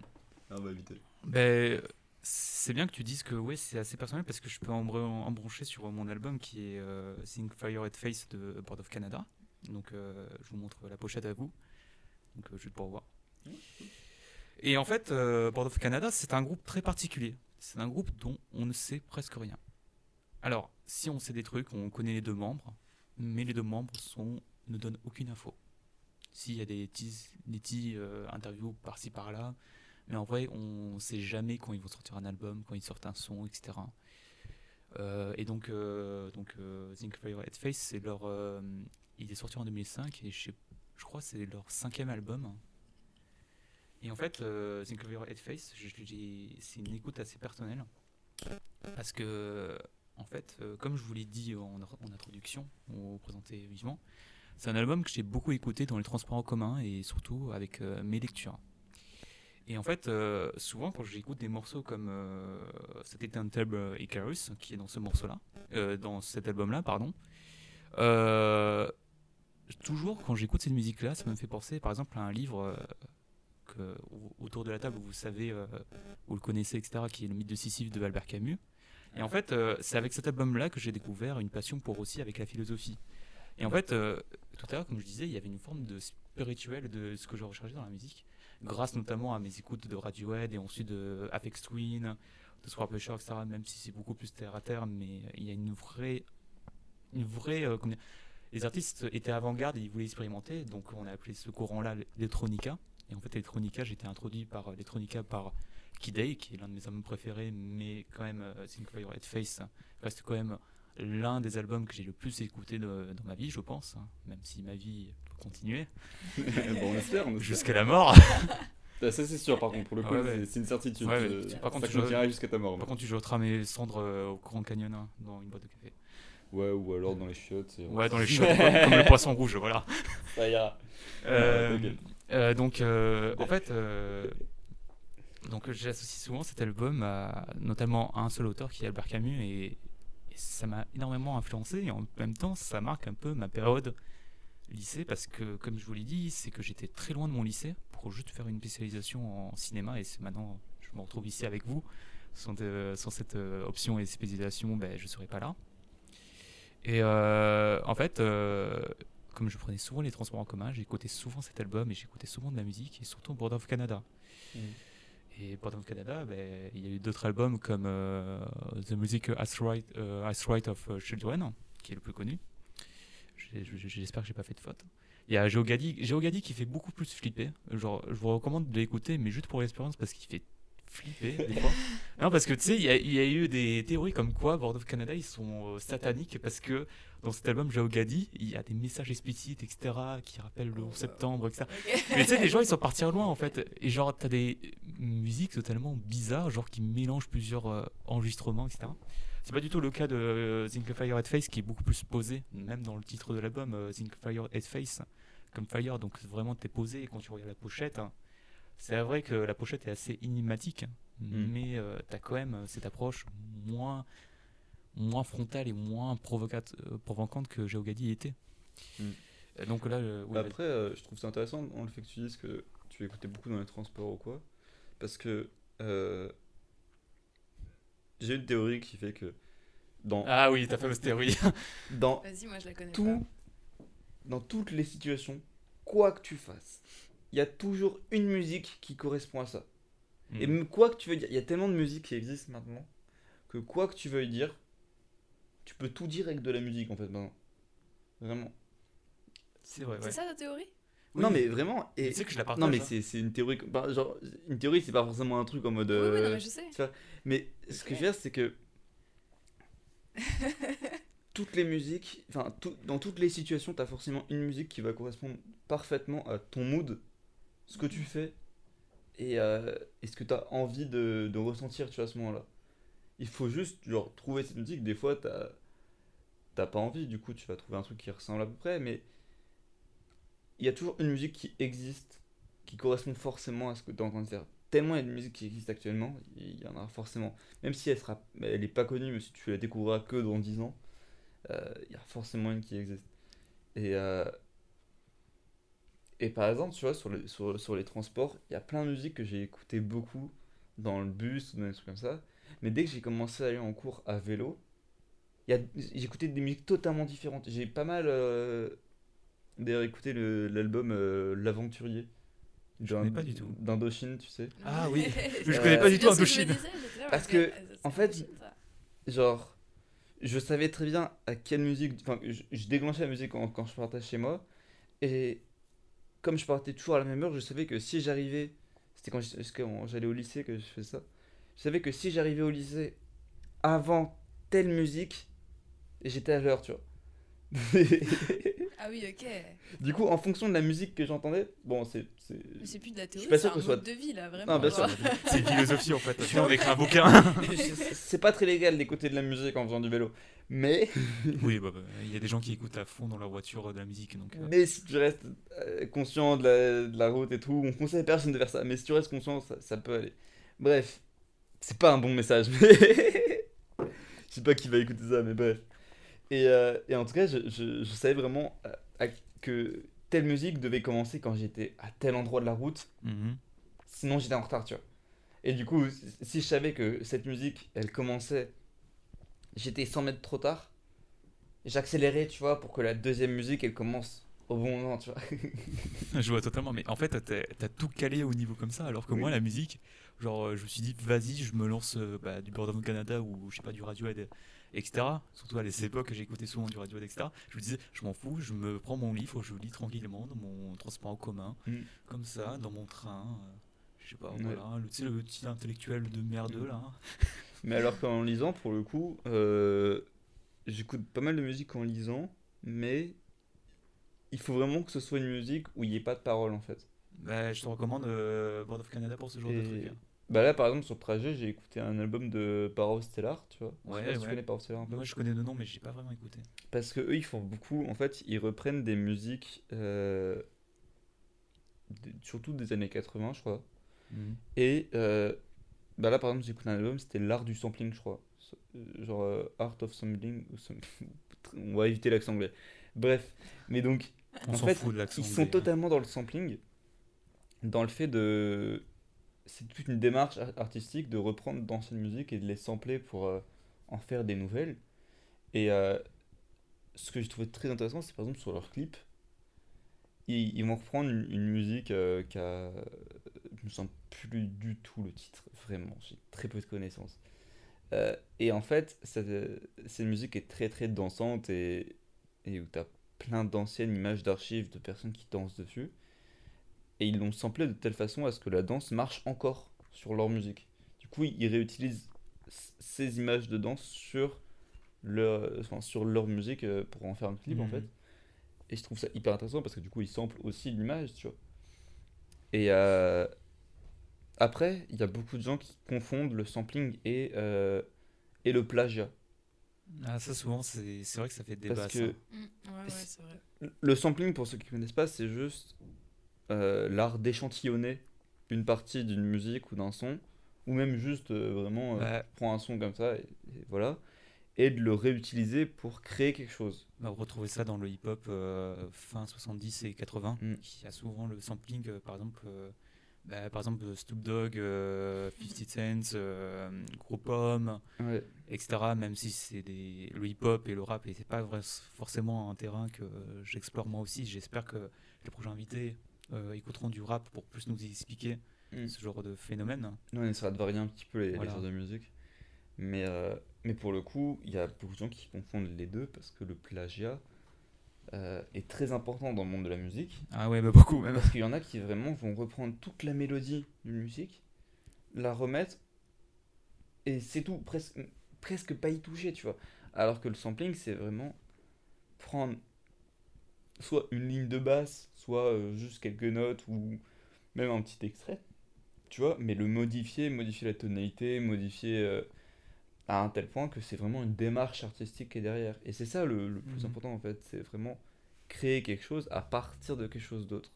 Ah, on va éviter.
ben, c'est bien que tu dises que ouais, c'est assez personnel parce que je peux embr- embrancher sur mon album qui est euh, Think Fire and Face de Board of Canada. Donc euh, je vous montre la pochette à vous. Donc euh, je vais pouvoir voir. Et en fait, euh, Board of Canada, c'est un groupe très particulier. C'est un groupe dont on ne sait presque rien. Alors, si on sait des trucs, on connaît les deux membres, mais les deux membres ne donnent aucune info. S'il y a des petits, des euh, interviews par-ci par-là, mais en vrai, on sait jamais quand ils vont sortir un album, quand ils sortent un son, etc. Euh, et donc, euh, donc euh, Think Fire Headface, c'est leur, il est sorti en 2005 et je, je crois c'est leur cinquième album. Et en fait, euh, Think Fire Headface, je- j'ai- c'est une écoute assez personnelle parce que, en fait, euh, comme je vous l'ai dit en, en introduction, on présentait vivement, c'est un album que j'ai beaucoup écouté dans les transports en commun et surtout avec euh, mes lectures. Et en fait, euh, souvent quand j'écoute des morceaux comme euh, cet Eternal Icarus, qui est dans ce morceau-là, dans cet album-là, pardon, toujours quand j'écoute cette musique-là, ça me fait penser par exemple à un livre autour de la table, vous savez, vous le connaissez, etc., qui est le mythe de Sisyphe de Albert Camus. Et en fait, euh, c'est avec cet album-là que j'ai découvert une passion pour aussi avec la philosophie. Et en fait, euh, tout à l'heure, comme je disais, il y avait une forme de spirituel de ce que je recherchais dans la musique, grâce notamment à mes écoutes de Radiohead et ensuite de Apex Twin, de Swap etc. Même si c'est beaucoup plus terre à terre, mais il y a une vraie, une vraie, euh, les artistes étaient avant-garde et ils voulaient expérimenter, donc on a appelé ce courant-là l'electronica. Et en fait, l'electronica, j'ai été introduit par l'electronica par Kid A, qui est l'un de mes albums préférés, mais quand même, euh, Think Fire Red Face reste quand même l'un des albums que j'ai le plus écouté dans ma vie, je pense, hein, même si ma vie peut continuer.
bon, on espère,
Jusqu'à la mort.
ça, c'est sûr, par contre, pour le coup, c'est une certitude.
Euh, par contre,
ça continuera jusqu'à ta mort.
Par contre, tu jetteras mes cendres euh, au Grand Canyon hein, dans une boîte de café.
Ouais, ou alors dans les chiottes.
Ouais, dans les chiottes, comme, le poisson rouge, voilà.
Ça ira.
Euh, donc, en fait, donc j'associe souvent cet album à notamment à un seul auteur qui est Albert Camus et, ça m'a énormément influencé et en même temps ça marque un peu ma période lycée parce que comme je vous l'ai dit c'est que j'étais très loin de mon lycée pour juste faire une spécialisation en cinéma et maintenant je me retrouve ici avec vous. Sans, cette euh, option et spécialisation ben, je ne serais pas là. Et euh, en fait euh, comme je prenais souvent les transports en commun j'écoutais souvent cet album et j'écoutais souvent de la musique et surtout Board of Canada. Mmh. Et pendant Canada, ben, il y a eu d'autres albums comme euh, The Music As Right, euh, As right of Children, qui est le plus connu. J'espère que j'ai pas fait de faute. Il y a Geogadi, qui fait beaucoup plus flipper. Je vous recommande de l'écouter, mais juste pour l'expérience parce qu'il fait flipper des fois. non, parce que tu sais, il y, a eu des théories comme quoi Board of Canada ils sont euh, sataniques parce que dans cet album Geogadi, il y a des messages explicites, etc., qui rappellent le 11 septembre, etc. Mais tu sais, les gens ils sont partis loin en fait. Et genre, t'as des musiques totalement bizarres, genre qui mélangent plusieurs euh, enregistrements, etc. C'est pas du tout le cas de euh, Think Fire at Face qui est beaucoup plus posé, même dans le titre de l'album, euh, Think Fire at Face, comme Fire, donc vraiment t'es posé et quand tu regardes la pochette. Hein, c'est vrai que la pochette est assez énigmatique, mm. mais euh, tu as quand même cette approche moins, moins frontale et moins provocante que Geogadi était. Mm. Donc là,
Après, euh, je trouve ça intéressant dans le fait que tu dises que tu écoutais beaucoup dans les transports ou quoi. Parce que euh, j'ai une théorie qui fait que
dans ah oui ta fameuse théorie
dans
moi je la connais
tout, dans toutes les situations quoi que tu fasses il y a toujours une musique qui correspond à ça. Et hmm. quoi que tu veux dire, il y a tellement de musique qui existe maintenant que quoi que tu veuilles dire, tu peux tout dire avec de la musique en fait maintenant. Vraiment.
C'est vrai.
C'est ça ta théorie?
Non mais vraiment.
Et... que je la
Non mais c'est une théorie. Bah, genre, une théorie c'est pas forcément un truc en mode.
Oui, oui, non, mais je sais.
mais ce que je veux dire c'est que. toutes les musiques, enfin, dans toutes les situations, tu as forcément une musique qui va correspondre parfaitement à ton mood ce que tu fais et, euh, ce que tu as envie de, ressentir tu à ce moment-là. Il faut juste genre, trouver cette musique. Des fois, tu n'as pas envie, du coup, tu vas trouver un truc qui ressemble à peu près, mais il y a toujours une musique qui existe, qui correspond forcément à ce que tu es en train de faire. Tellement il y a de musique qui existe actuellement, il y en a forcément. Même si elle sera, elle pas connue, mais si tu la découvriras que dans 10 ans, euh, il y a forcément une qui existe. Et, euh, et par exemple, tu vois, sur, le, sur, sur les transports, il y a plein de musiques que j'ai écoutées beaucoup dans le bus ou dans des trucs comme ça. Mais dès que j'ai commencé à aller en cours à vélo, j'écoutais des musiques totalement différentes. J'ai pas mal euh, d'ailleurs écouté l'album euh, L'Aventurier.
Je connais pas du tout.
D'Indochine, tu sais.
Ah oui, je connais pas du tout Indochine.
Parce que, en fait, genre, je savais très bien à quelle musique. Enfin, je, je déclenchais la musique quand, quand je partais chez moi. Et comme je partais toujours à la même heure, je savais que si j'arrivais, c'était quand j'allais au lycée que je faisais ça, je savais que si j'arrivais au lycée avant telle musique, j'étais à l'heure, tu vois.
ah oui, ok.
Du coup, en fonction de la musique que j'entendais, bon, c'est.
C'est plus de la théorie, c'est un mode soit... de vie là, vraiment. Non,
bien sûr.
c'est une philosophie en fait. on écrit un bouquin.
c'est pas très légal d'écouter de la musique en faisant du vélo. Mais.
oui, bah, bah, il y a des gens qui écoutent à fond dans leur voiture de la musique. Donc, euh.
Mais si tu restes euh, conscient de la, de la, route et tout, on conseille à personne de faire ça. Mais si tu restes conscient, ça, ça peut aller. Bref, c'est pas un bon message. Mais... Je sais pas qui va écouter ça, mais bref. Et, euh, et, en tout cas, je, je, savais vraiment euh, que telle musique devait commencer quand j'étais à tel endroit de la route. Mhm. Sinon, j'étais en retard, tu vois. Et du coup, si je savais que cette musique, elle commençait, j'étais 100 mètres trop tard, j'accélérais, tu vois, pour que la deuxième musique, elle commence au bon moment, tu vois.
Je vois totalement, mais en fait, t'as tout calé au niveau comme ça, alors que
Oui.
moi, la musique, genre, euh, je me suis dit, vas-y, je me lance bah, du of Canada ou je sais pas, du Radiohead, etc. Surtout à les époques, j'écoutais souvent du Radiohead, etc. Je me disais, je m'en fous, je me prends mon livre, je lis tranquillement dans mon transport en commun,
Mm.
comme ça, dans mon train. euh, je sais pas,
Ouais.
voilà, le, tu sais, le petit intellectuel de merdeux là.
Mais alors qu'en lisant, pour le coup, euh, j'écoute pas mal de musique en lisant, mais il faut vraiment que ce soit une musique où il n'y ait pas de parole en fait.
Bah, je te recommande euh, Board of Canada pour ce genre de truc. hein.
Bah là, par exemple, sur le trajet, j'ai écouté un album de Paro Stellar, tu vois. Je sais
Ouais,
si tu connais Paro Stellar un peu.
Moi, je connais le nom, mais j'ai pas vraiment écouté.
Parce que eux, ils font beaucoup. En fait, ils reprennent des musiques, euh, surtout des années 80, je crois. Et euh, bah là, par exemple, j'ai écouté un album, c'était l'art du sampling, je crois. Euh, Genre euh, Art of Sampling. ou some- On va éviter l'accent anglais. Bref, mais donc,
On
en fait,
fout de
ils sont
hein.
totalement dans le sampling, dans le fait de. C'est toute une démarche ar- artistique de reprendre d'anciennes musiques et de les sampler pour euh, en faire des nouvelles. Et euh, ce que j'ai trouvé très intéressant, c'est par exemple sur leurs clips, ils, vont reprendre une, musique euh, qui a. Je me sens plus du tout le titre, vraiment, j'ai très peu de connaissances. Et en fait, cette, cette musique est très très dansante et, et où tu as plein d'anciennes images d'archives de personnes qui dansent dessus. Et ils l'ont samplé de telle façon à ce que la danse marche encore sur leur musique. Du coup, ils réutilisent ces images de danse sur leur, enfin, sur leur musique euh, pour en faire un clip en
Mhm.
fait. Et je trouve ça hyper intéressant parce que du coup, ils samplent aussi l'image, tu vois. Et euh, après, il y a beaucoup de gens qui confondent le sampling et, euh, et le plagiat.
Ah, ça, souvent, c'est c'est vrai que ça fait débat.
Parce
ça.
que
Mm, ouais, ouais, c'est vrai.
Le sampling, pour ceux qui ne connaissent pas, c'est juste euh, l'art d'échantillonner une partie d'une musique ou d'un son, ou même juste euh, vraiment euh,
Bah,
prendre un son comme ça, et, et voilà, et de le réutiliser pour créer quelque chose.
on va retrouver ça dans le hip-hop euh, fin 70 et 80,
Mm.
qui a souvent le sampling, par exemple, bah, par exemple Snoop Dogg, euh, 50 Cent, Group Homme,
Ouais.
etc. Même si c'est des le hip-hop et le rap, et c'est pas forcément un terrain que j'explore moi aussi. J'espère que les prochains invités euh, écouteront du rap pour plus nous expliquer
Mm.
ce genre de phénomène.
Nous, on essaiera de varier un petit peu les, genres de musique. Mais, euh, mais pour le coup, il y a beaucoup de gens qui confondent les deux parce que le plagiat euh, est très important dans le monde de la musique.
Ah ouais, bah beaucoup même.
Parce qu'il y en a qui vraiment vont reprendre toute la mélodie d'une musique, la remettre, et c'est tout, presque, presque pas y toucher, tu vois. Alors que le sampling, c'est vraiment prendre soit une ligne de basse, soit euh, juste quelques notes, ou même un petit extrait, tu vois, mais le modifier, modifier la tonalité, modifier euh, à un tel point que c'est vraiment une démarche artistique qui est derrière. Et c'est ça le, le plus
Mhm.
important en fait, c'est vraiment créer quelque chose à partir de quelque chose d'autre.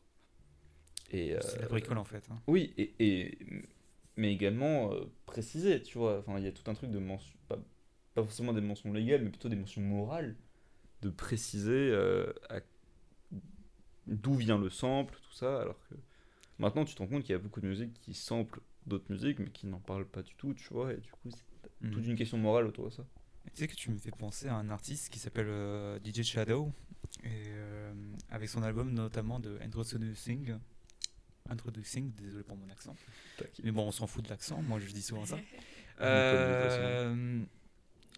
Et,
C'est la
euh,
bricole en fait. hein.
oui, et, et- mais également euh, préciser, tu vois. Enfin, il y a tout un truc de mention, pas, pas forcément des mentions légales, mais plutôt des mentions morales, de préciser euh, à- d'où vient le sample, tout ça. Alors que maintenant, tu te rends compte qu'il y a beaucoup de musiques qui samplent d'autres musiques, mais qui n'en parlent pas du tout, tu vois. Et du coup, c'est
Mhm.
toute une question morale autour de ça.
Tu sais que tu me fais penser à un artiste qui s'appelle euh, DJ Shadow, et, euh, avec son album notamment de Introducing. Introducing, désolé pour mon accent. Mais bon, on s'en fout de l'accent, moi je dis souvent ça. Euh,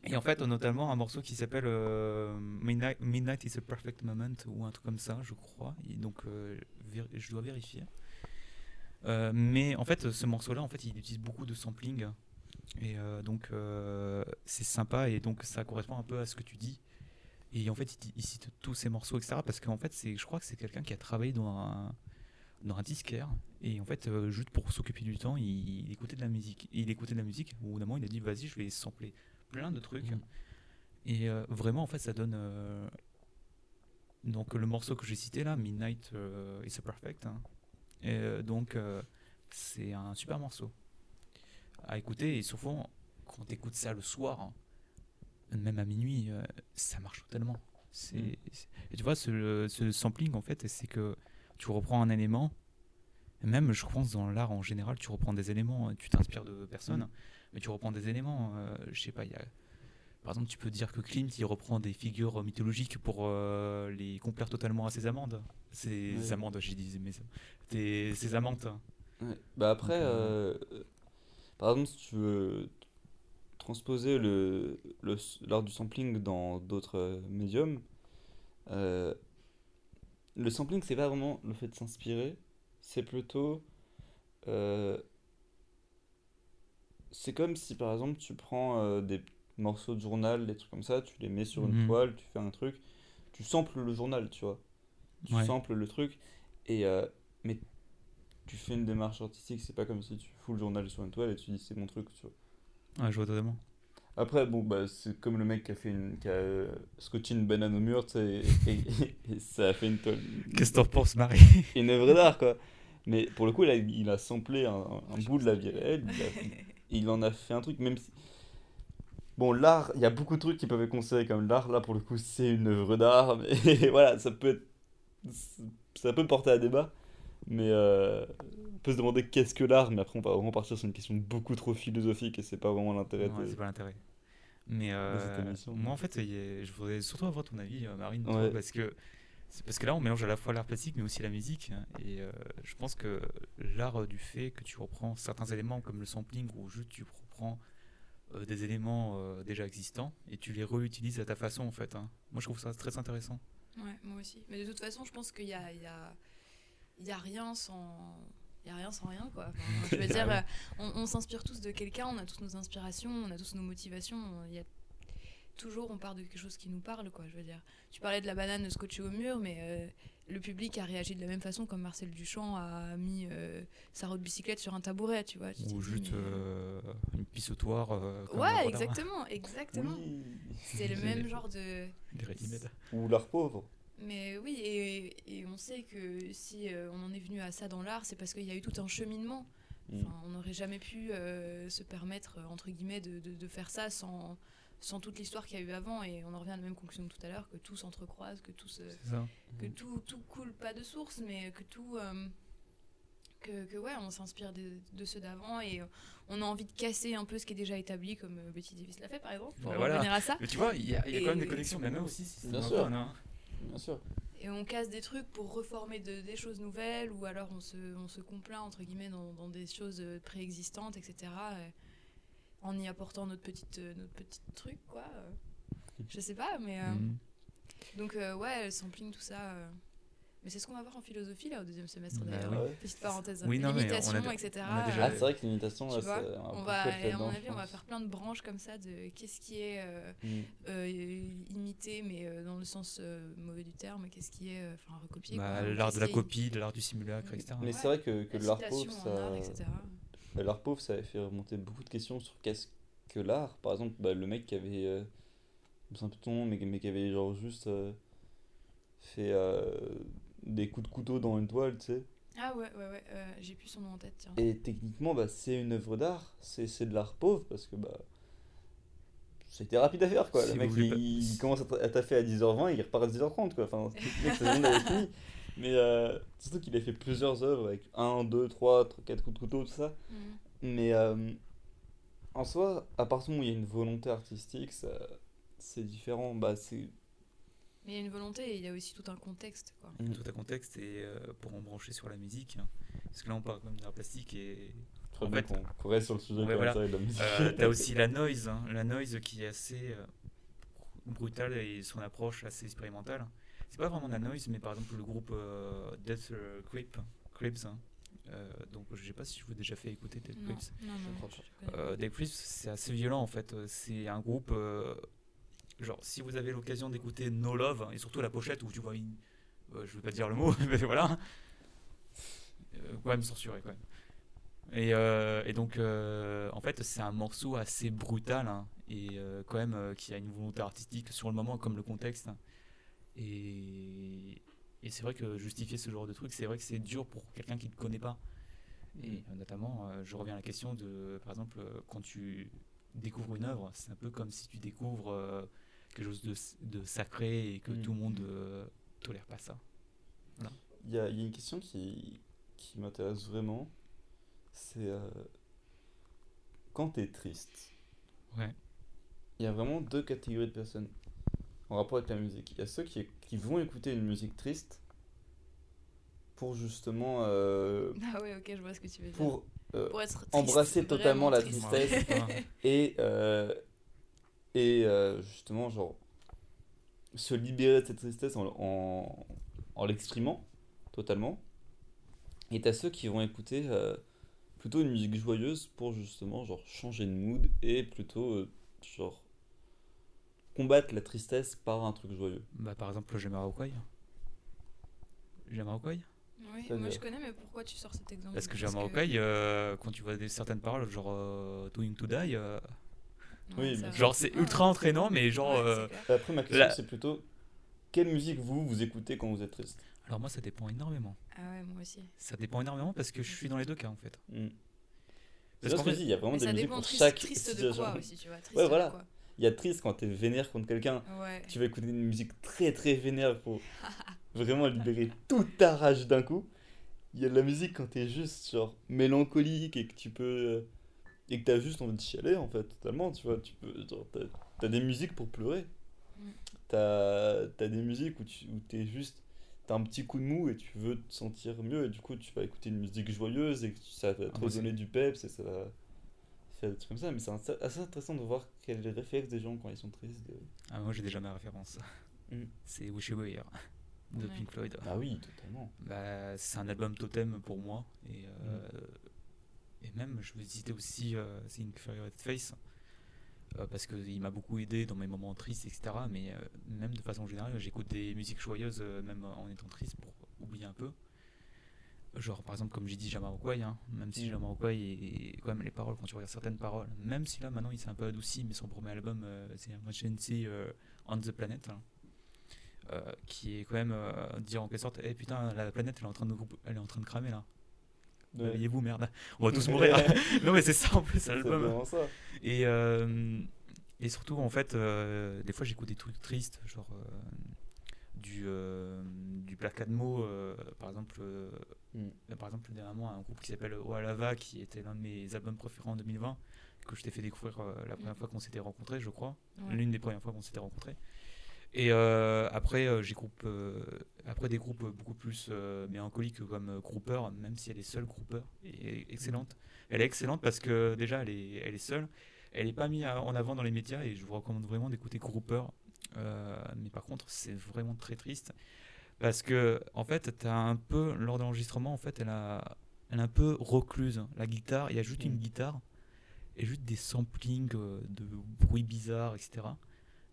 et en fait, notamment un morceau qui s'appelle euh, Midnight, is a Perfect Moment, ou un truc comme ça, je crois. Et donc, euh, je dois vérifier. Euh, mais en fait, ce morceau-là, en fait, il utilise beaucoup de sampling. Et donc, c'est sympa, et donc ça correspond un peu à ce que tu dis. Et en fait, il, cite tous ces morceaux, etc. Parce qu'en fait, je crois que c'est quelqu'un qui a travaillé dans un, dans un disquaire. Et en fait, juste pour s'occuper du temps, il, écoutait de la musique. Il écoutait de la musique. Au bout d'un moment, il a dit vas-y, je vais sampler plein de trucs.
Mhm.
Et euh, vraiment, en fait, ça donne. euh, donc, le morceau que j'ai cité là, Midnight euh, is a Perfect. hein. Et, euh, donc, c'est un super morceau à écouter. Et souvent, quand tu écoutes ça le soir, hein, même à minuit, ça marche totalement. C'est, c'est- Et tu vois, ce, ce sampling, en fait, c'est que tu reprends un élément. Même, je pense, dans l'art en général, tu reprends des éléments, tu t'inspires de personnes,
Mhm.
Mais tu reprends des éléments. euh, je sais pas, il y a. par exemple, tu peux dire que Klimt il reprend des figures mythologiques pour euh, les complaire totalement à ses amandes. Ses
Ouais.
amandes, j'ai dit, mais des- ses amantes.
Ouais. Bah après,
euh,
euh, par exemple, si tu veux transposer le, l'art du sampling dans d'autres euh, médiums, euh, le sampling, c'est pas vraiment le fait de s'inspirer, c'est plutôt. C'est comme si par exemple tu prends euh, des morceaux de journal, des trucs comme ça, tu les mets sur une
Mhm.
toile, tu fais un truc, tu samples le journal, tu vois. Tu
Ouais.
samples le truc, et euh, mais tu fais une démarche artistique, c'est pas comme si tu fous le journal sur une toile et tu dis c'est mon truc, tu vois.
Ouais, je vois totalement.
Après, bon, bah, c'est comme le mec qui a fait une, qui a euh, scotché une banane au mur, tu sais, et, et- et ça a fait une toile,
Qu'est-ce que t'en penses, Marie?
Une œuvre d'art, quoi. Mais pour le coup, là, il a samplé un, un bout de la vie réelle, il, a- il en a fait un truc, même si. Bon, l'art, il y a beaucoup de trucs qui peuvent être considérés comme l'art, là, pour le coup, c'est une œuvre d'art, mais voilà, ça peut être. Ça peut porter à débat, mais euh, on peut se demander qu'est-ce que l'art, mais après, on va vraiment partir sur une question beaucoup trop philosophique et c'est pas vraiment l'intérêt
Ouais,
de.
c'est pas l'intérêt. Mais euh, moi, en fait, je voudrais surtout avoir ton avis, euh, Marine, toi, parce que parce que là, on mélange à la fois l'art plastique, mais aussi la musique. Et euh, je pense que l'art du fait que tu reprends certains éléments comme le sampling, ou juste tu reprends euh, des éléments euh, déjà existants et tu les réutilises à ta façon, en fait. hein. Moi, je trouve ça très intéressant.
Ouais, moi aussi. Mais de toute façon, je pense qu'il y a, il y, a, il y a rien sans. Il y a rien sans rien, quoi. Enfin, je veux dire,
Ah
euh, on, on s'inspire tous de quelqu'un, on a tous nos inspirations, on a tous nos motivations. Il y a toujours, on part de quelque chose qui nous parle, quoi. Je veux dire, tu parlais de la banane scotchée au mur, mais euh, le public a réagi de la même façon comme Marcel Duchamp a mis euh, sa roue de bicyclette sur un tabouret, tu vois. Tu
Ou juste
mais-
euh, une pissotoire. euh,
Ouais, exactement, exactement.
Oui.
C'est le même genre de.
Ou l'art pauvre.
Mais oui, et, et on sait que si euh, on en est venu à ça dans l'art, c'est parce qu'il y a eu tout un cheminement.
Mm.
Enfin, on n'aurait jamais pu euh, se permettre, entre guillemets, de, de- de faire ça sans, sans toute l'histoire qu'il y a eu avant. Et on en revient à la même conclusion que tout à l'heure, que tout s'entrecroise, que tout, se, que tout, tout coule pas de source, mais que tout... euh, que, que ouais, on s'inspire de, de ceux d'avant et on a envie de casser un peu ce qui est déjà établi, comme euh, Betty Davis l'a fait par exemple, pour
Bah voilà.
revenir à ça.
Mais tu vois, il y a, il y a quand même des connexions, même aussi. si
Bien
pas
sûr.
bonne, hein.
Bien sûr.
Et on casse des trucs pour reformer de- des choses nouvelles, ou alors on se, on se complaint, entre guillemets, dans, dans des choses euh, préexistantes, etc. euh, en y apportant notre petite, euh, notre petit truc, quoi. euh. Je sais pas, mais... euh,
Mhm.
Donc, euh, ouais, le sampling, tout ça... euh, Mais c'est ce qu'on va voir en philosophie, là, au deuxième semestre,
Bah
d'ailleurs.
oui.
Petite parenthèse.
Oui, non, mais on a
L'imitation, etc.
on a déjà-
Ah, c'est vrai que l'imitation, là,
vois,
c'est un
on
peu
va, et à mon avis, on va faire plein de branches comme ça de qu'est-ce qui est euh,
Mm.
euh, imité, mais euh, dans le sens euh, mauvais du terme, qu'est-ce qui est euh, enfin recopié.
Bah, l'art de la copie, de l'art du simulacre, etc.
Mais
Ouais.
c'est vrai que, que
la
l'art pauvre,
art,
ça...
etc.
Bah, L'art pauvre, ça avait fait remonter beaucoup de questions sur qu'est-ce que l'art. Par exemple, bah, le mec qui avait. Euh, plus de ton nom, mais, mais qui avait genre juste euh, fait euh, des coups de couteau dans une toile, tu sais.
Ah ouais, ouais, ouais, euh, j'ai plus son nom en tête, tiens.
Et techniquement, bah, c'est une œuvre d'art, c'est c'est de l'art pauvre parce que bah, c'était rapide à faire quoi.
Si
le mec il,
pas-
il commence à ta- à taffer à 10h20 il repart à 10h30 quoi. Enfin, le mec, sa journée. Mais euh, surtout qu'il a fait plusieurs œuvres avec 1, 2, 3, 4 coups de couteau, tout ça.
Mhm.
Mais euh, en soi, à partir du moment où il y a une volonté artistique, ça, c'est différent. Bah, c'est.
Mais il y a une volonté et il y a aussi tout un contexte, quoi.
Tout à contexte et euh, pour en brancher sur la musique. hein. Parce que là, on parle quand même d'art plastique et
Très
En
bien
fait-
reste sur le sujet
Ouais,
comme
voilà.
ça et de la musique.
Euh, T'as aussi la noise, hein, la noise qui est assez euh, brutale et son approche assez expérimentale. C'est pas vraiment de la noise, mais par exemple le groupe euh, Death euh, Creep, Creeps. hein. Euh, donc je sais pas si je vous ai déjà fait écouter Death. Euh, Death Creeps, c'est assez violent en fait. C'est un groupe. euh, genre, si vous avez l'occasion d'écouter No Love, et surtout la pochette où tu vois une. euh, je veux pas dire le mot, mais voilà. Euh, quand même censuré quand même. Et, euh, et donc, euh, en fait, c'est un morceau assez brutal hein, et euh, quand même euh, qui a une volonté artistique sur le moment, comme le contexte. Et, et c'est vrai que justifier ce genre de truc, c'est vrai que c'est dur pour quelqu'un qui ne connaît pas. Et euh, notamment, euh, je reviens à la question de, par exemple, euh, quand tu découvres une œuvre, c'est un peu comme si tu découvres euh, quelque chose de, de sacré et que
Mm.
tout le monde euh, tolère pas ça.
Il y a, il y a une question qui, qui m'intéresse vraiment. C'est quand t'es triste,
Ouais.
il y a vraiment deux catégories de personnes en rapport avec la musique. Il y a ceux qui, qui vont écouter une musique triste pour justement euh,
Ah ouais, ok, je vois ce que tu veux dire.
pour euh,
Pour être triste,
embrasser totalement la
triste.
tristesse et euh, et justement genre se libérer de cette tristesse en, en, en l'exprimant totalement et t'as ceux qui vont écouter plutôt une musique joyeuse pour justement genre changer de mood et plutôt genre combattre la tristesse par un truc joyeux
Bah, par exemple, Jamiroquai. Jamiroquai
Oui,
C'est-à-dire
moi je connais, mais pourquoi tu sors cet exemple?
Parce que Jamiroquai, euh, quand tu vois des, certaines paroles, genre euh, Doing to Die, euh,
Oui,
va.
genre c'est ultra entraînant, mais genre.
Ouais,
euh,
après ma question
La-
c'est plutôt quelle musique vous vous écoutez quand vous êtes triste?
Alors, moi, ça dépend énormément.
Ah ouais, moi aussi.
Ça dépend énormément parce que je suis dans les deux cas en fait.
Hmm.
Parce
C'est
qu'en
que
fait-
il y a vraiment
Mais
des musiques pour
triste,
chaque
triste de
situation.
quoi aussi, tu vois. Triste
Ouais,
de
voilà.
quoi.
Il y a triste quand t'es vénère contre quelqu'un.
Ouais.
Tu vas écouter une musique très très vénère pour vraiment libérer toute ta rage d'un coup. Il y a de la musique quand t'es juste genre mélancolique et que tu peux. euh, et que t'as juste envie de chialer en fait, totalement. Tu vois, tu peux. T'as, t'as des musiques pour pleurer.
Mm.
T'as, t'as des musiques où, tu, où t'es juste. T'as un petit coup de mou et tu veux te sentir mieux et du coup tu vas écouter une musique joyeuse et que ça va te
Ah, moi, c'est-
donner du peps et ça va faire des trucs comme ça. Mais c'est assez- intéressant de voir quel est le réflexe des gens quand ils sont tristes. de-
Ah, moi j'ai déjà ma référence.
Mm.
C'est Wish You Were Here de
Ouais.
Pink Floyd.
Ah oui, totalement.
Bah, c'est un album totem pour moi. Et, euh, et même, je veux citer aussi euh, The Inferior Face. euh, parce qu'il m'a beaucoup aidé dans mes moments tristes, etc. Mais euh, même de façon générale, j'écoute des musiques joyeuses, euh, même en étant triste, pour oublier un peu. Genre, par exemple, comme j'ai dit, Jamiroquai, hein, même si
Mm.
Jamiroquai, et quand même les paroles, quand tu regardes certaines paroles, même si là maintenant il s'est un peu adouci, mais son premier album, euh, c'est Emergency euh, on the Planet, hein, euh, qui est quand même euh, dire en quelque sorte, eh putain, la planète elle est en train de, elle est en train de cramer là.
Ouais.
Réveillez-vous, merde? On va tous mourir. non, mais c'est ça en plus, l'album. Et, euh, et surtout, en fait, des fois j'écoute des trucs tristes, genre du, euh, du Black Admo, euh, par exemple. euh,
Mm.
euh, par exemple, dernièrement, un groupe qui s'appelle Oalava, qui était l'un de mes albums préférés en 2020, que je t'ai fait découvrir euh, la première
Mm.
fois qu'on s'était rencontrés, je crois.
Ouais.
L'une des premières fois qu'on s'était rencontrés. Et euh, après, j'ai groupe, euh, après des groupes beaucoup plus euh, mélancoliques comme Grouper, même si elle est seule, Grouper est excellente. Elle est excellente parce que déjà, elle est, elle est seule. Elle n'est pas mise en avant dans les médias et je vous recommande vraiment d'écouter Grouper. Euh, mais par contre, c'est vraiment très triste parce que en fait, as un peu lors de l'enregistrement, en fait, elle a, elle est un peu recluse. La guitare, il y a juste une
Mm.
guitare et juste des samplings euh, de bruits bizarres, etc.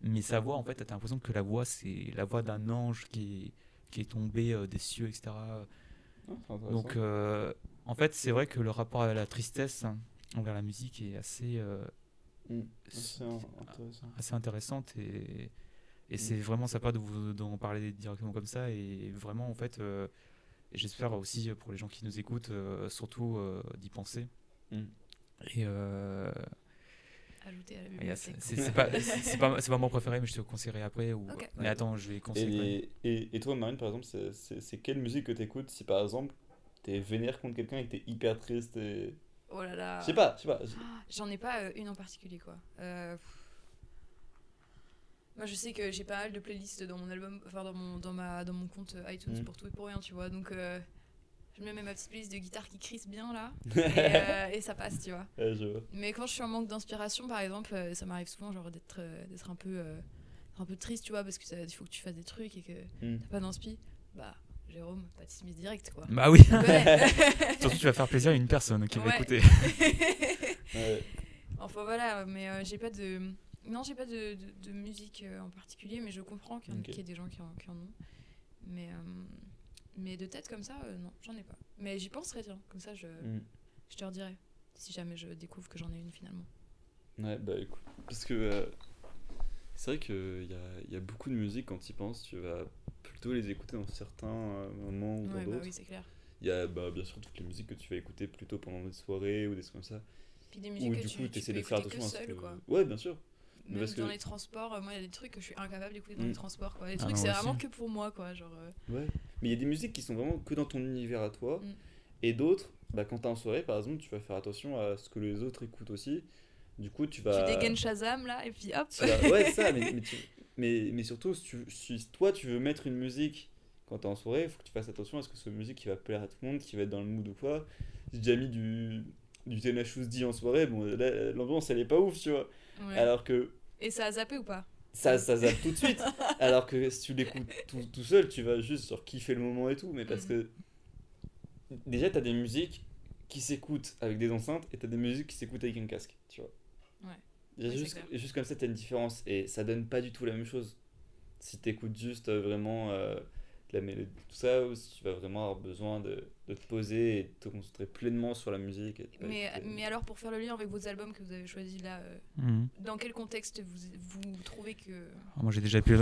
Mais sa voix, en fait, t'as l'impression que la voix, c'est la voix d'un ange qui est, qui est tombé euh, des cieux, etc.
Ah.
Donc, euh, en fait, c'est vrai que le rapport à la tristesse envers la musique est assez, euh,
Mm.
c'est-
intéressant.
assez intéressante et, et
Mm.
c'est vraiment sympa de vous d'en parler directement comme ça. Et vraiment, en fait, euh, j'espère aussi pour les gens qui nous écoutent, euh, surtout euh, d'y penser.
Mm.
Et euh,
Ajouter à la bibliothèque.
c'est- pas, pas, c'est pas mon préféré, mais je te le conseillerai après. Ou... Mais attends, je vais
Et,
conseiller.
les- et, et toi, Marine, par exemple, c'est- quelle musique que t'écoutes si par exemple t'es vénère contre quelqu'un et que t'es hyper triste et.
Oh là là.
Je sais pas, je sais pas.
Ah, J'en ai pas euh, une en particulier quoi. Euh. Moi je sais que j'ai pas mal de playlists dans mon album, enfin dans mon, dans ma, dans mon compte euh, iTunes
Mm.
pour tout et pour rien, tu vois. Donc euh, je me mets ma petite playlist de guitare qui crisse bien là et, euh, et ça passe, tu vois.
Ouais, je vois.
Mais quand je suis en manque d'inspiration par exemple, euh, ça m'arrive souvent genre d'être euh, d'être un peu euh, un peu triste, tu vois, parce que ça- il faut que tu fasses des trucs et que
Mm.
t'as pas d'inspi. Bah Jérôme, pas de Smith direct quoi.
Bah oui, surtout tu vas faire plaisir à une personne qui va écouter.
Ouais.
Enfin voilà, mais euh, j'ai pas de. Non, j'ai pas de, de, de musique euh, en particulier, mais je comprends qu'il y, ait des gens qui en, qui en ont. Mais, euh, mais de tête comme ça, euh, non, j'en ai pas. Mais j'y penserai, tiens, comme ça je,
Mm.
je te redirai. Si jamais je découvre que j'en ai une finalement.
Ouais, bah écoute. Parce que euh, c'est vrai qu'il y a, il y a beaucoup de musique quand tu y penses, tu vas plutôt les écouter dans certains euh, moments ou dans
Ouais, bah
d'autres.
oui, c'est clair.
Il y a bah, bien sûr toutes les musiques que tu vas écouter plutôt pendant des soirées ou des trucs comme ça.
Puis des
Ou
musiques que
du
tu,
coup,
tu
de faire
écouter
attention
que
à ce
seul,
que.
quoi.
Ouais, bien sûr. Mais
Même
parce
dans
que-
les transports, euh, moi, il y a des trucs que je suis incapable d'écouter dans
Mm.
les transports, quoi. Des
Ah,
trucs, c'est vraiment que pour moi, quoi. Genre, euh,
Ouais. Mais il y a des musiques qui sont vraiment que dans ton univers à toi.
Mm.
Et d'autres, bah, quand t'es en soirée, par exemple, tu vas faire attention à ce que les autres écoutent aussi. Du coup, tu vas.
Tu dégaines Shazam là, et puis hop.
tu vas- Ouais, c'est ça, mais, mais, tu- mais, mais surtout, si, tu- si toi tu veux mettre une musique quand t'es en soirée, il faut que tu fasses attention à ce que ce musique qui va plaire à tout le monde, qui va être dans le mood ou quoi. J'ai déjà mis du, du Tenacious D en soirée, bon, l'ambiance elle est pas ouf, tu vois.
Ouais.
Alors que
Et ça a zappé ou pas?
Ça, ça zappe tout de suite. Alors que si tu l'écoutes tout, tout seul, tu vas juste sur kiffer le moment et tout. Mais parce que déjà, t'as des musiques qui s'écoutent avec des enceintes et t'as des musiques qui s'écoutent avec un casque, tu.
Ouais. Ouais,
juste, juste comme ça, t'as une différence et ça donne pas du tout la même chose. Si t'écoutes juste euh, vraiment euh, la mélodie, tout ça, ou si tu vas vraiment avoir besoin de, de te poser et de te concentrer pleinement sur la musique.
mais,
écouter-
mais alors, pour faire le lien avec vos albums que vous avez choisis là, euh,
Mhm.
dans quel contexte vous, vous trouvez que
Alors, Moi j'ai déjà, pu-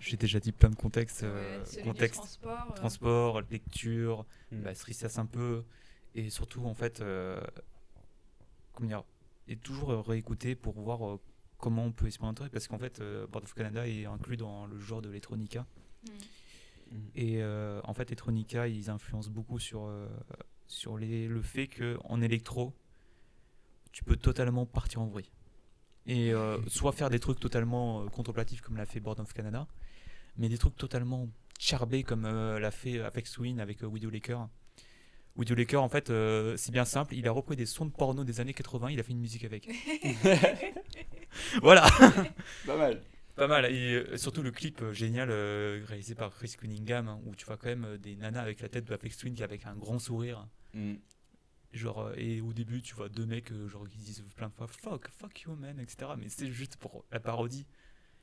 j'ai- déjà dit plein de contextes.
Ouais,
euh, contexte,
transport. euh,
transport, lecture,
Mm.
bah, se ressasse un peu. Et surtout, en fait, euh, comment dire, et toujours euh, réécouter pour voir euh, comment on peut expérimenter. Parce qu'en fait, euh, Board of Canada est inclus dans le genre de l'electronica.
Mm.
Et euh, en fait, Electronica, ils influencent beaucoup sur, euh, sur les, le fait qu'en électro, tu peux totalement partir en vrille. Et euh, soit faire des trucs totalement contemplatifs comme l'a fait Board of Canada, mais des trucs totalement charbés comme l'a fait Apex Twin avec Widow Laker. Widow Laker, en fait, euh, c'est bien simple, il a repris des sons de porno des années 80, il a fait une musique avec. voilà
Pas mal.
pas mal. Et euh, surtout le clip euh, génial euh, réalisé par Chris Cunningham, hein, où tu vois quand même euh, des nanas avec la tête de Apex Twin qui avec un grand sourire.
Mm.
Genre, euh, et au début, tu vois deux mecs euh, genre, qui disent plein de fois fuck, fuck you man, etc. Mais c'est juste pour la parodie.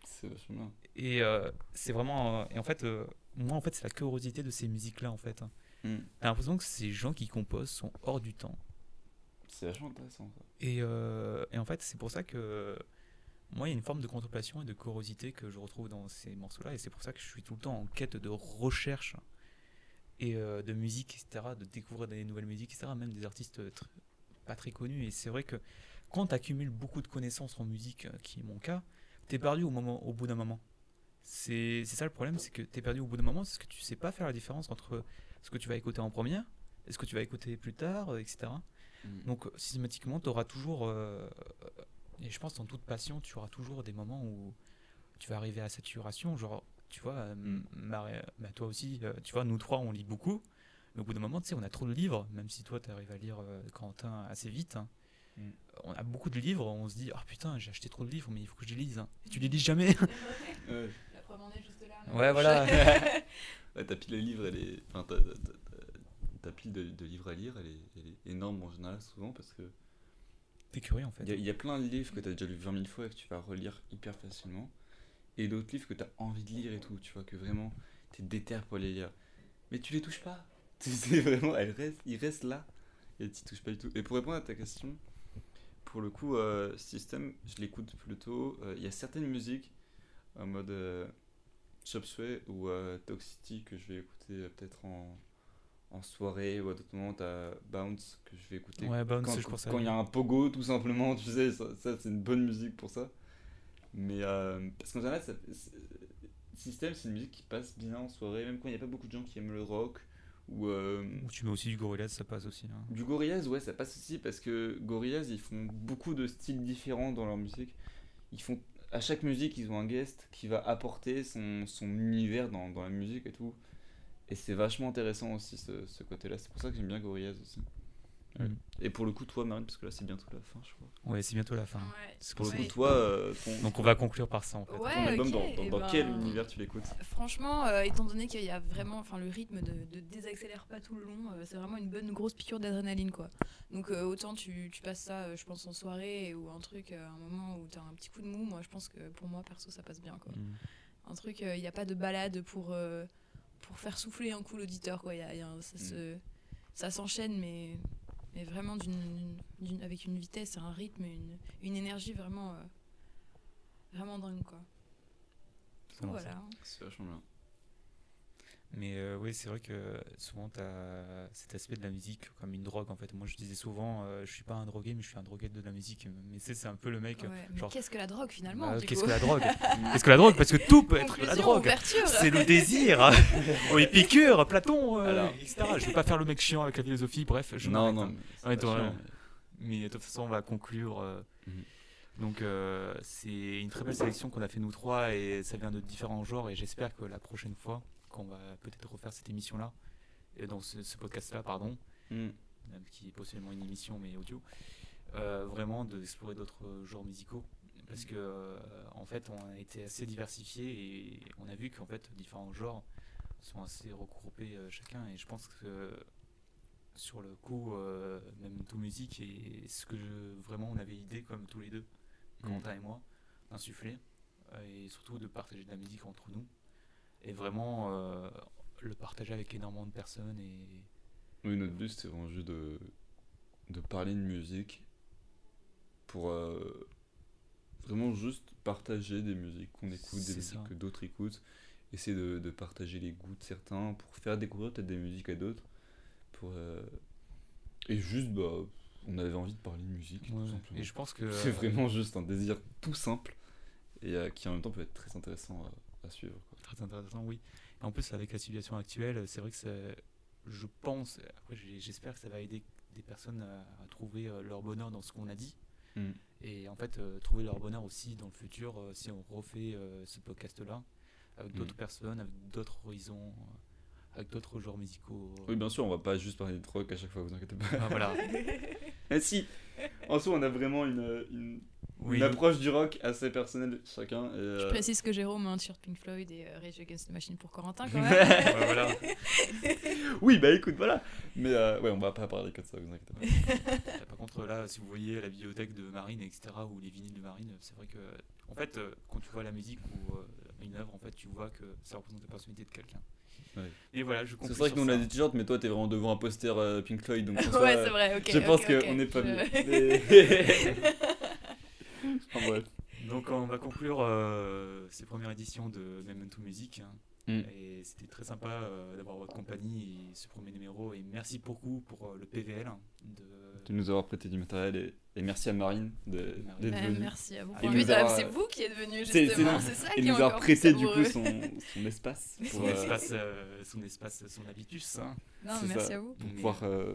C'est vachement bien.
Et euh, c'est vraiment. euh, et en fait, euh, moi, en fait, c'est la curiosité de ces musiques-là, en fait.
Mm.
T'as l'impression que ces gens qui composent sont hors du temps.
C'est vachement intéressant ça.
Et, euh, et en fait, c'est pour ça que moi, il y a une forme de contemplation et de curiosité que je retrouve dans ces morceaux-là. Et c'est pour ça que je suis tout le temps en quête de recherche et euh, de musique, etc., de découvrir des nouvelles musiques, etc., même des artistes tr- pas très connus. Et c'est vrai que quand tu accumules beaucoup de connaissances en musique, euh, qui est mon cas, tu es perdu au, moment, au bout d'un moment. C'est c'est ça le problème, c'est que tu es perdu au bout d'un moment, parce que tu sais pas faire la différence entre ce que tu vas écouter en première, et ce que tu vas écouter plus tard, euh, etc.
Mm.
Donc euh, systématiquement, tu auras toujours, euh, et je pense dans toute passion, tu auras toujours des moments où tu vas arriver à saturation. Genre, tu vois,
Mm.
Marie- bah, toi aussi, tu vois, nous trois, on lit beaucoup. Mais au bout d'un moment, tu sais, on a trop de livres, même si toi, tu arrives à lire euh, Quentin assez vite. hein.
Mm.
On a beaucoup de livres, on se dit, ah putain, j'ai acheté trop de livres, mais il faut que je les lise. hein. Et tu les lis jamais.
Ouais.
La preuve en est juste là.
ouais, voilà.
Ouais, ta pile de livres, elle est. Enfin, ta, ta- ta- ta pile de, de livres à lire, elle est, elle est énorme en général, souvent, parce que.
T'es curieux en fait.
Il y, a- il y a plein de livres que tu as déjà lu 20 000 fois et que tu vas relire hyper facilement. Et d'autres livres que tu as envie de lire et tout, tu vois, que vraiment, tu es déter pour les lire. Mais tu les touches pas. Tu sais, vraiment, elles restent, ils restent là. Et tu touches pas du tout. Et pour répondre à ta question, pour le coup, euh, System, je l'écoute plutôt. euh, Il y a certaines musiques en mode euh, Chop Suey ou euh, Toxicity que je vais écouter euh, peut-être en, en soirée ou à d'autres moments. T'as Bounce que je vais écouter
Ouais, Bounce,
quand
je à
quand il y a un pogo tout simplement tu sais ça, ça, c'est une bonne musique pour ça mais euh, parce qu'en général ça, c'est- système c'est une musique qui passe bien en soirée même quand il n'y a pas beaucoup de gens qui aiment le rock ou euh,
Ou tu mets aussi du Gorillaz, ça passe aussi. hein.
du Gorillaz ouais ça passe aussi parce que Gorillaz ils font beaucoup de styles différents dans leur musique ils font à chaque musique ils ont un guest qui va apporter son, son univers dans, dans la musique et tout. Et c'est vachement intéressant aussi ce, ce côté là c'est pour ça que j'aime bien Gorillaz aussi Ouais.
Mm.
et pour le coup toi Marine parce que là c'est bientôt la fin je crois
Ouais, c'est bientôt la fin.
Ouais.
C'est
pour le coup, toi, euh, ton,
Donc on va conclure par ça en fait.
Ouais,
ton album, dans, dans- dans
ben,
quel univers tu l'écoutes
Franchement, euh, étant donné qu'il y a vraiment, enfin le rythme de, de désaccélère pas tout le long, euh, c'est vraiment une bonne grosse piqûre d'adrénaline quoi. Donc euh, autant tu, tu passes ça, euh, je pense en soirée ou un truc, euh, un moment où t'as un petit coup de mou, moi je pense que pour moi perso ça passe bien quoi.
Mm.
Un truc, il n'y a pas de balade pour euh, pour faire souffler un coup l'auditeur quoi. Y a, y a un- ça se- ça s'enchaîne mais mais vraiment d'une, d'une- avec une vitesse, un rythme, une, une énergie vraiment euh, vraiment dingue quoi. Voilà.
C'est vachement bien.
Mais euh, oui, c'est vrai que souvent tu as cet aspect de la musique comme une drogue en fait. Moi je disais souvent, euh, je suis pas un drogué, mais je suis un drogué de la musique. Mais c'est c'est un peu le mec.
Ouais,
genre,
qu'est-ce que la drogue finalement
bah, Qu'est-ce que la drogue Qu'est-ce que la drogue Parce que tout peut être de la
Conclusion,
drogue. C'est le désir. oui, Épicure, Platon, euh,
Alors.
etc. Je vais pas faire le mec chiant avec la philosophie. Bref, je
non, non.
hein.
mais
toi,
chiant,
ouais.
mais-
Mais de toute façon, on va conclure. euh,
Mhm.
Donc, euh, c'est une très belle sélection qu'on a fait nous trois et ça vient de différents genres. Et j'espère que la prochaine fois, quand on va peut-être refaire cette émission-là, et dans ce, ce podcast-là, pardon,
Mm.
même qui est possiblement une émission mais audio, euh, vraiment d'explorer d'autres genres musicaux. Parce que euh, en fait, on a été assez diversifié et on a vu qu'en fait, différents genres sont assez regroupés euh, chacun. Et je pense que sur le coup, euh, même tout musique et ce que je- vraiment on avait idée comme tous les deux, Quentin et moi, d'insuffler euh, et surtout de partager de la musique entre nous et vraiment euh, le partager avec énormément de personnes et
Oui, notre but c'était vraiment juste de, de parler de musique pour euh, vraiment juste partager des musiques qu'on écoute, des musiques
ça.
que d'autres écoutent, essayer de, de partager les goûts de certains pour faire découvrir peut-être des musiques à d'autres. Pour, euh, Et juste, bah, on avait envie de parler de musique, tout simplement.
Et je pense que
C'est vraiment juste un désir tout simple et qui en même temps peut être très intéressant à, à suivre. quoi.
Très intéressant, oui. En plus, avec la situation actuelle, c'est vrai que je pense, après j'espère que ça va aider des personnes à, à trouver euh, leur bonheur dans ce qu'on a dit.
Mm.
Et en fait, euh, trouver leur bonheur aussi dans le futur euh, si on refait euh, ce podcast-là avec
Mm.
d'autres personnes, avec d'autres horizons, avec d'autres genres musicaux.
Oui, bien sûr, on va pas juste parler de rock à chaque fois, vous inquiétez pas.
Ah, voilà.
Mais si, en soi, on a vraiment une, une,
Oui.
une approche du rock assez personnelle chacun. Et,
Je
euh,
précise que Jérôme a un t-shirt Pink Floyd et euh, Rage Against the Machine pour Corentin quand même.
Ouais, voilà.
oui, bah écoute, voilà. Mais euh, ouais, on va pas parler que de ça, vous inquiétez pas.
Par contre, là, si vous voyez la bibliothèque de Marine, etc., ou les vinyles de Marine, c'est vrai que, en fait, euh, quand tu vois la musique ou euh, une œuvre, en fait, tu vois que ça représente la personnalité de quelqu'un.
Ouais.
Et voilà, je
C'est vrai que
sur
nous on a des t-shirts, mais toi t'es vraiment devant un poster euh, Pink Floyd, donc
ouais, c'est vrai, ok.
je pense
ok,
qu'on
ok.
n'est pas
Je-
mieux. Mais- Enfin, bref.
Donc, on va conclure euh, ces premières éditions de Memento Music. hein.
Mm.
Et c'était très sympa euh, d'avoir votre compagnie et ce premier numéro. Et merci beaucoup pour euh, le PVL. hein, De...
De nous avoir prêté du matériel et, et merci à Marine de- d'être venue.
merci à vous. C'est vous qui êtes venu justement.
c'est-
ça
Et
qui
nous
plus
prêté du coup son, son espace pour, euh,
espace, euh, son espace, son habitus. hein.
Non, merci
ça.
à vous.
pour
Mais,
pouvoir euh,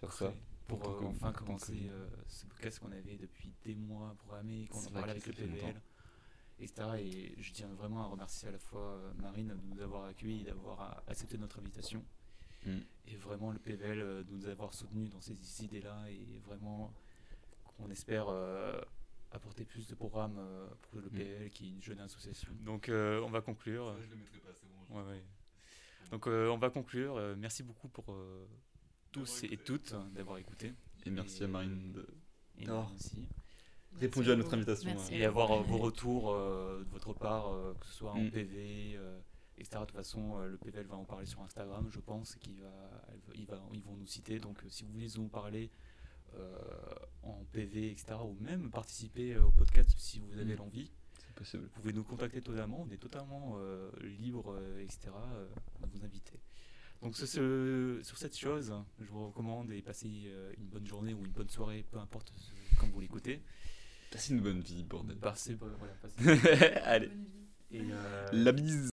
faire ça.
Pour euh,
que-
enfin commencer euh, ce podcast qu'on avait depuis des mois programmé, qu'on
C'est
en parlait avec le
ça
PVL, etc. Et je tiens vraiment à remercier à la fois euh, Marine de nous avoir accueillis et d'avoir euh, accepté notre invitation.
Mm.
Et vraiment le PVL euh, de nous avoir soutenus dans ces idées-là. Et vraiment, on espère euh, apporter plus de programmes euh, pour le
Mm.
PVL qui est une jeune association. Donc euh, on va conclure. Ouais, ouais. Donc euh, on va conclure. Euh, merci beaucoup pour euh, tous et toutes hein, d'avoir écouté.
Et merci
Et-
à Marine de
Et nous aussi.
répondu à notre invitation.
Merci.
euh.
Et avoir euh, vos retours euh, de votre part, euh, que ce soit en
Mm.
PV, euh, etc. De toute façon, euh, le PVL va en parler sur Instagram, je pense, qu'il va, il va- ils vont nous citer. Donc euh, si vous voulez nous parler euh, en PV, etc., ou même participer euh, au podcast si vous avez
Mm.
l'envie,
C'est possible.
vous pouvez nous contacter totalement. On est totalement euh, libre, euh, etc., euh, de vous inviter. Donc sur, ce- sur cette chose, je vous recommande et passez euh, une bonne journée ou une bonne soirée, peu importe ce- quand vous l'écoutez.
Passez une bonne vie, bordel.
Passez, voilà, passez-
Allez,
et, euh,
la bise.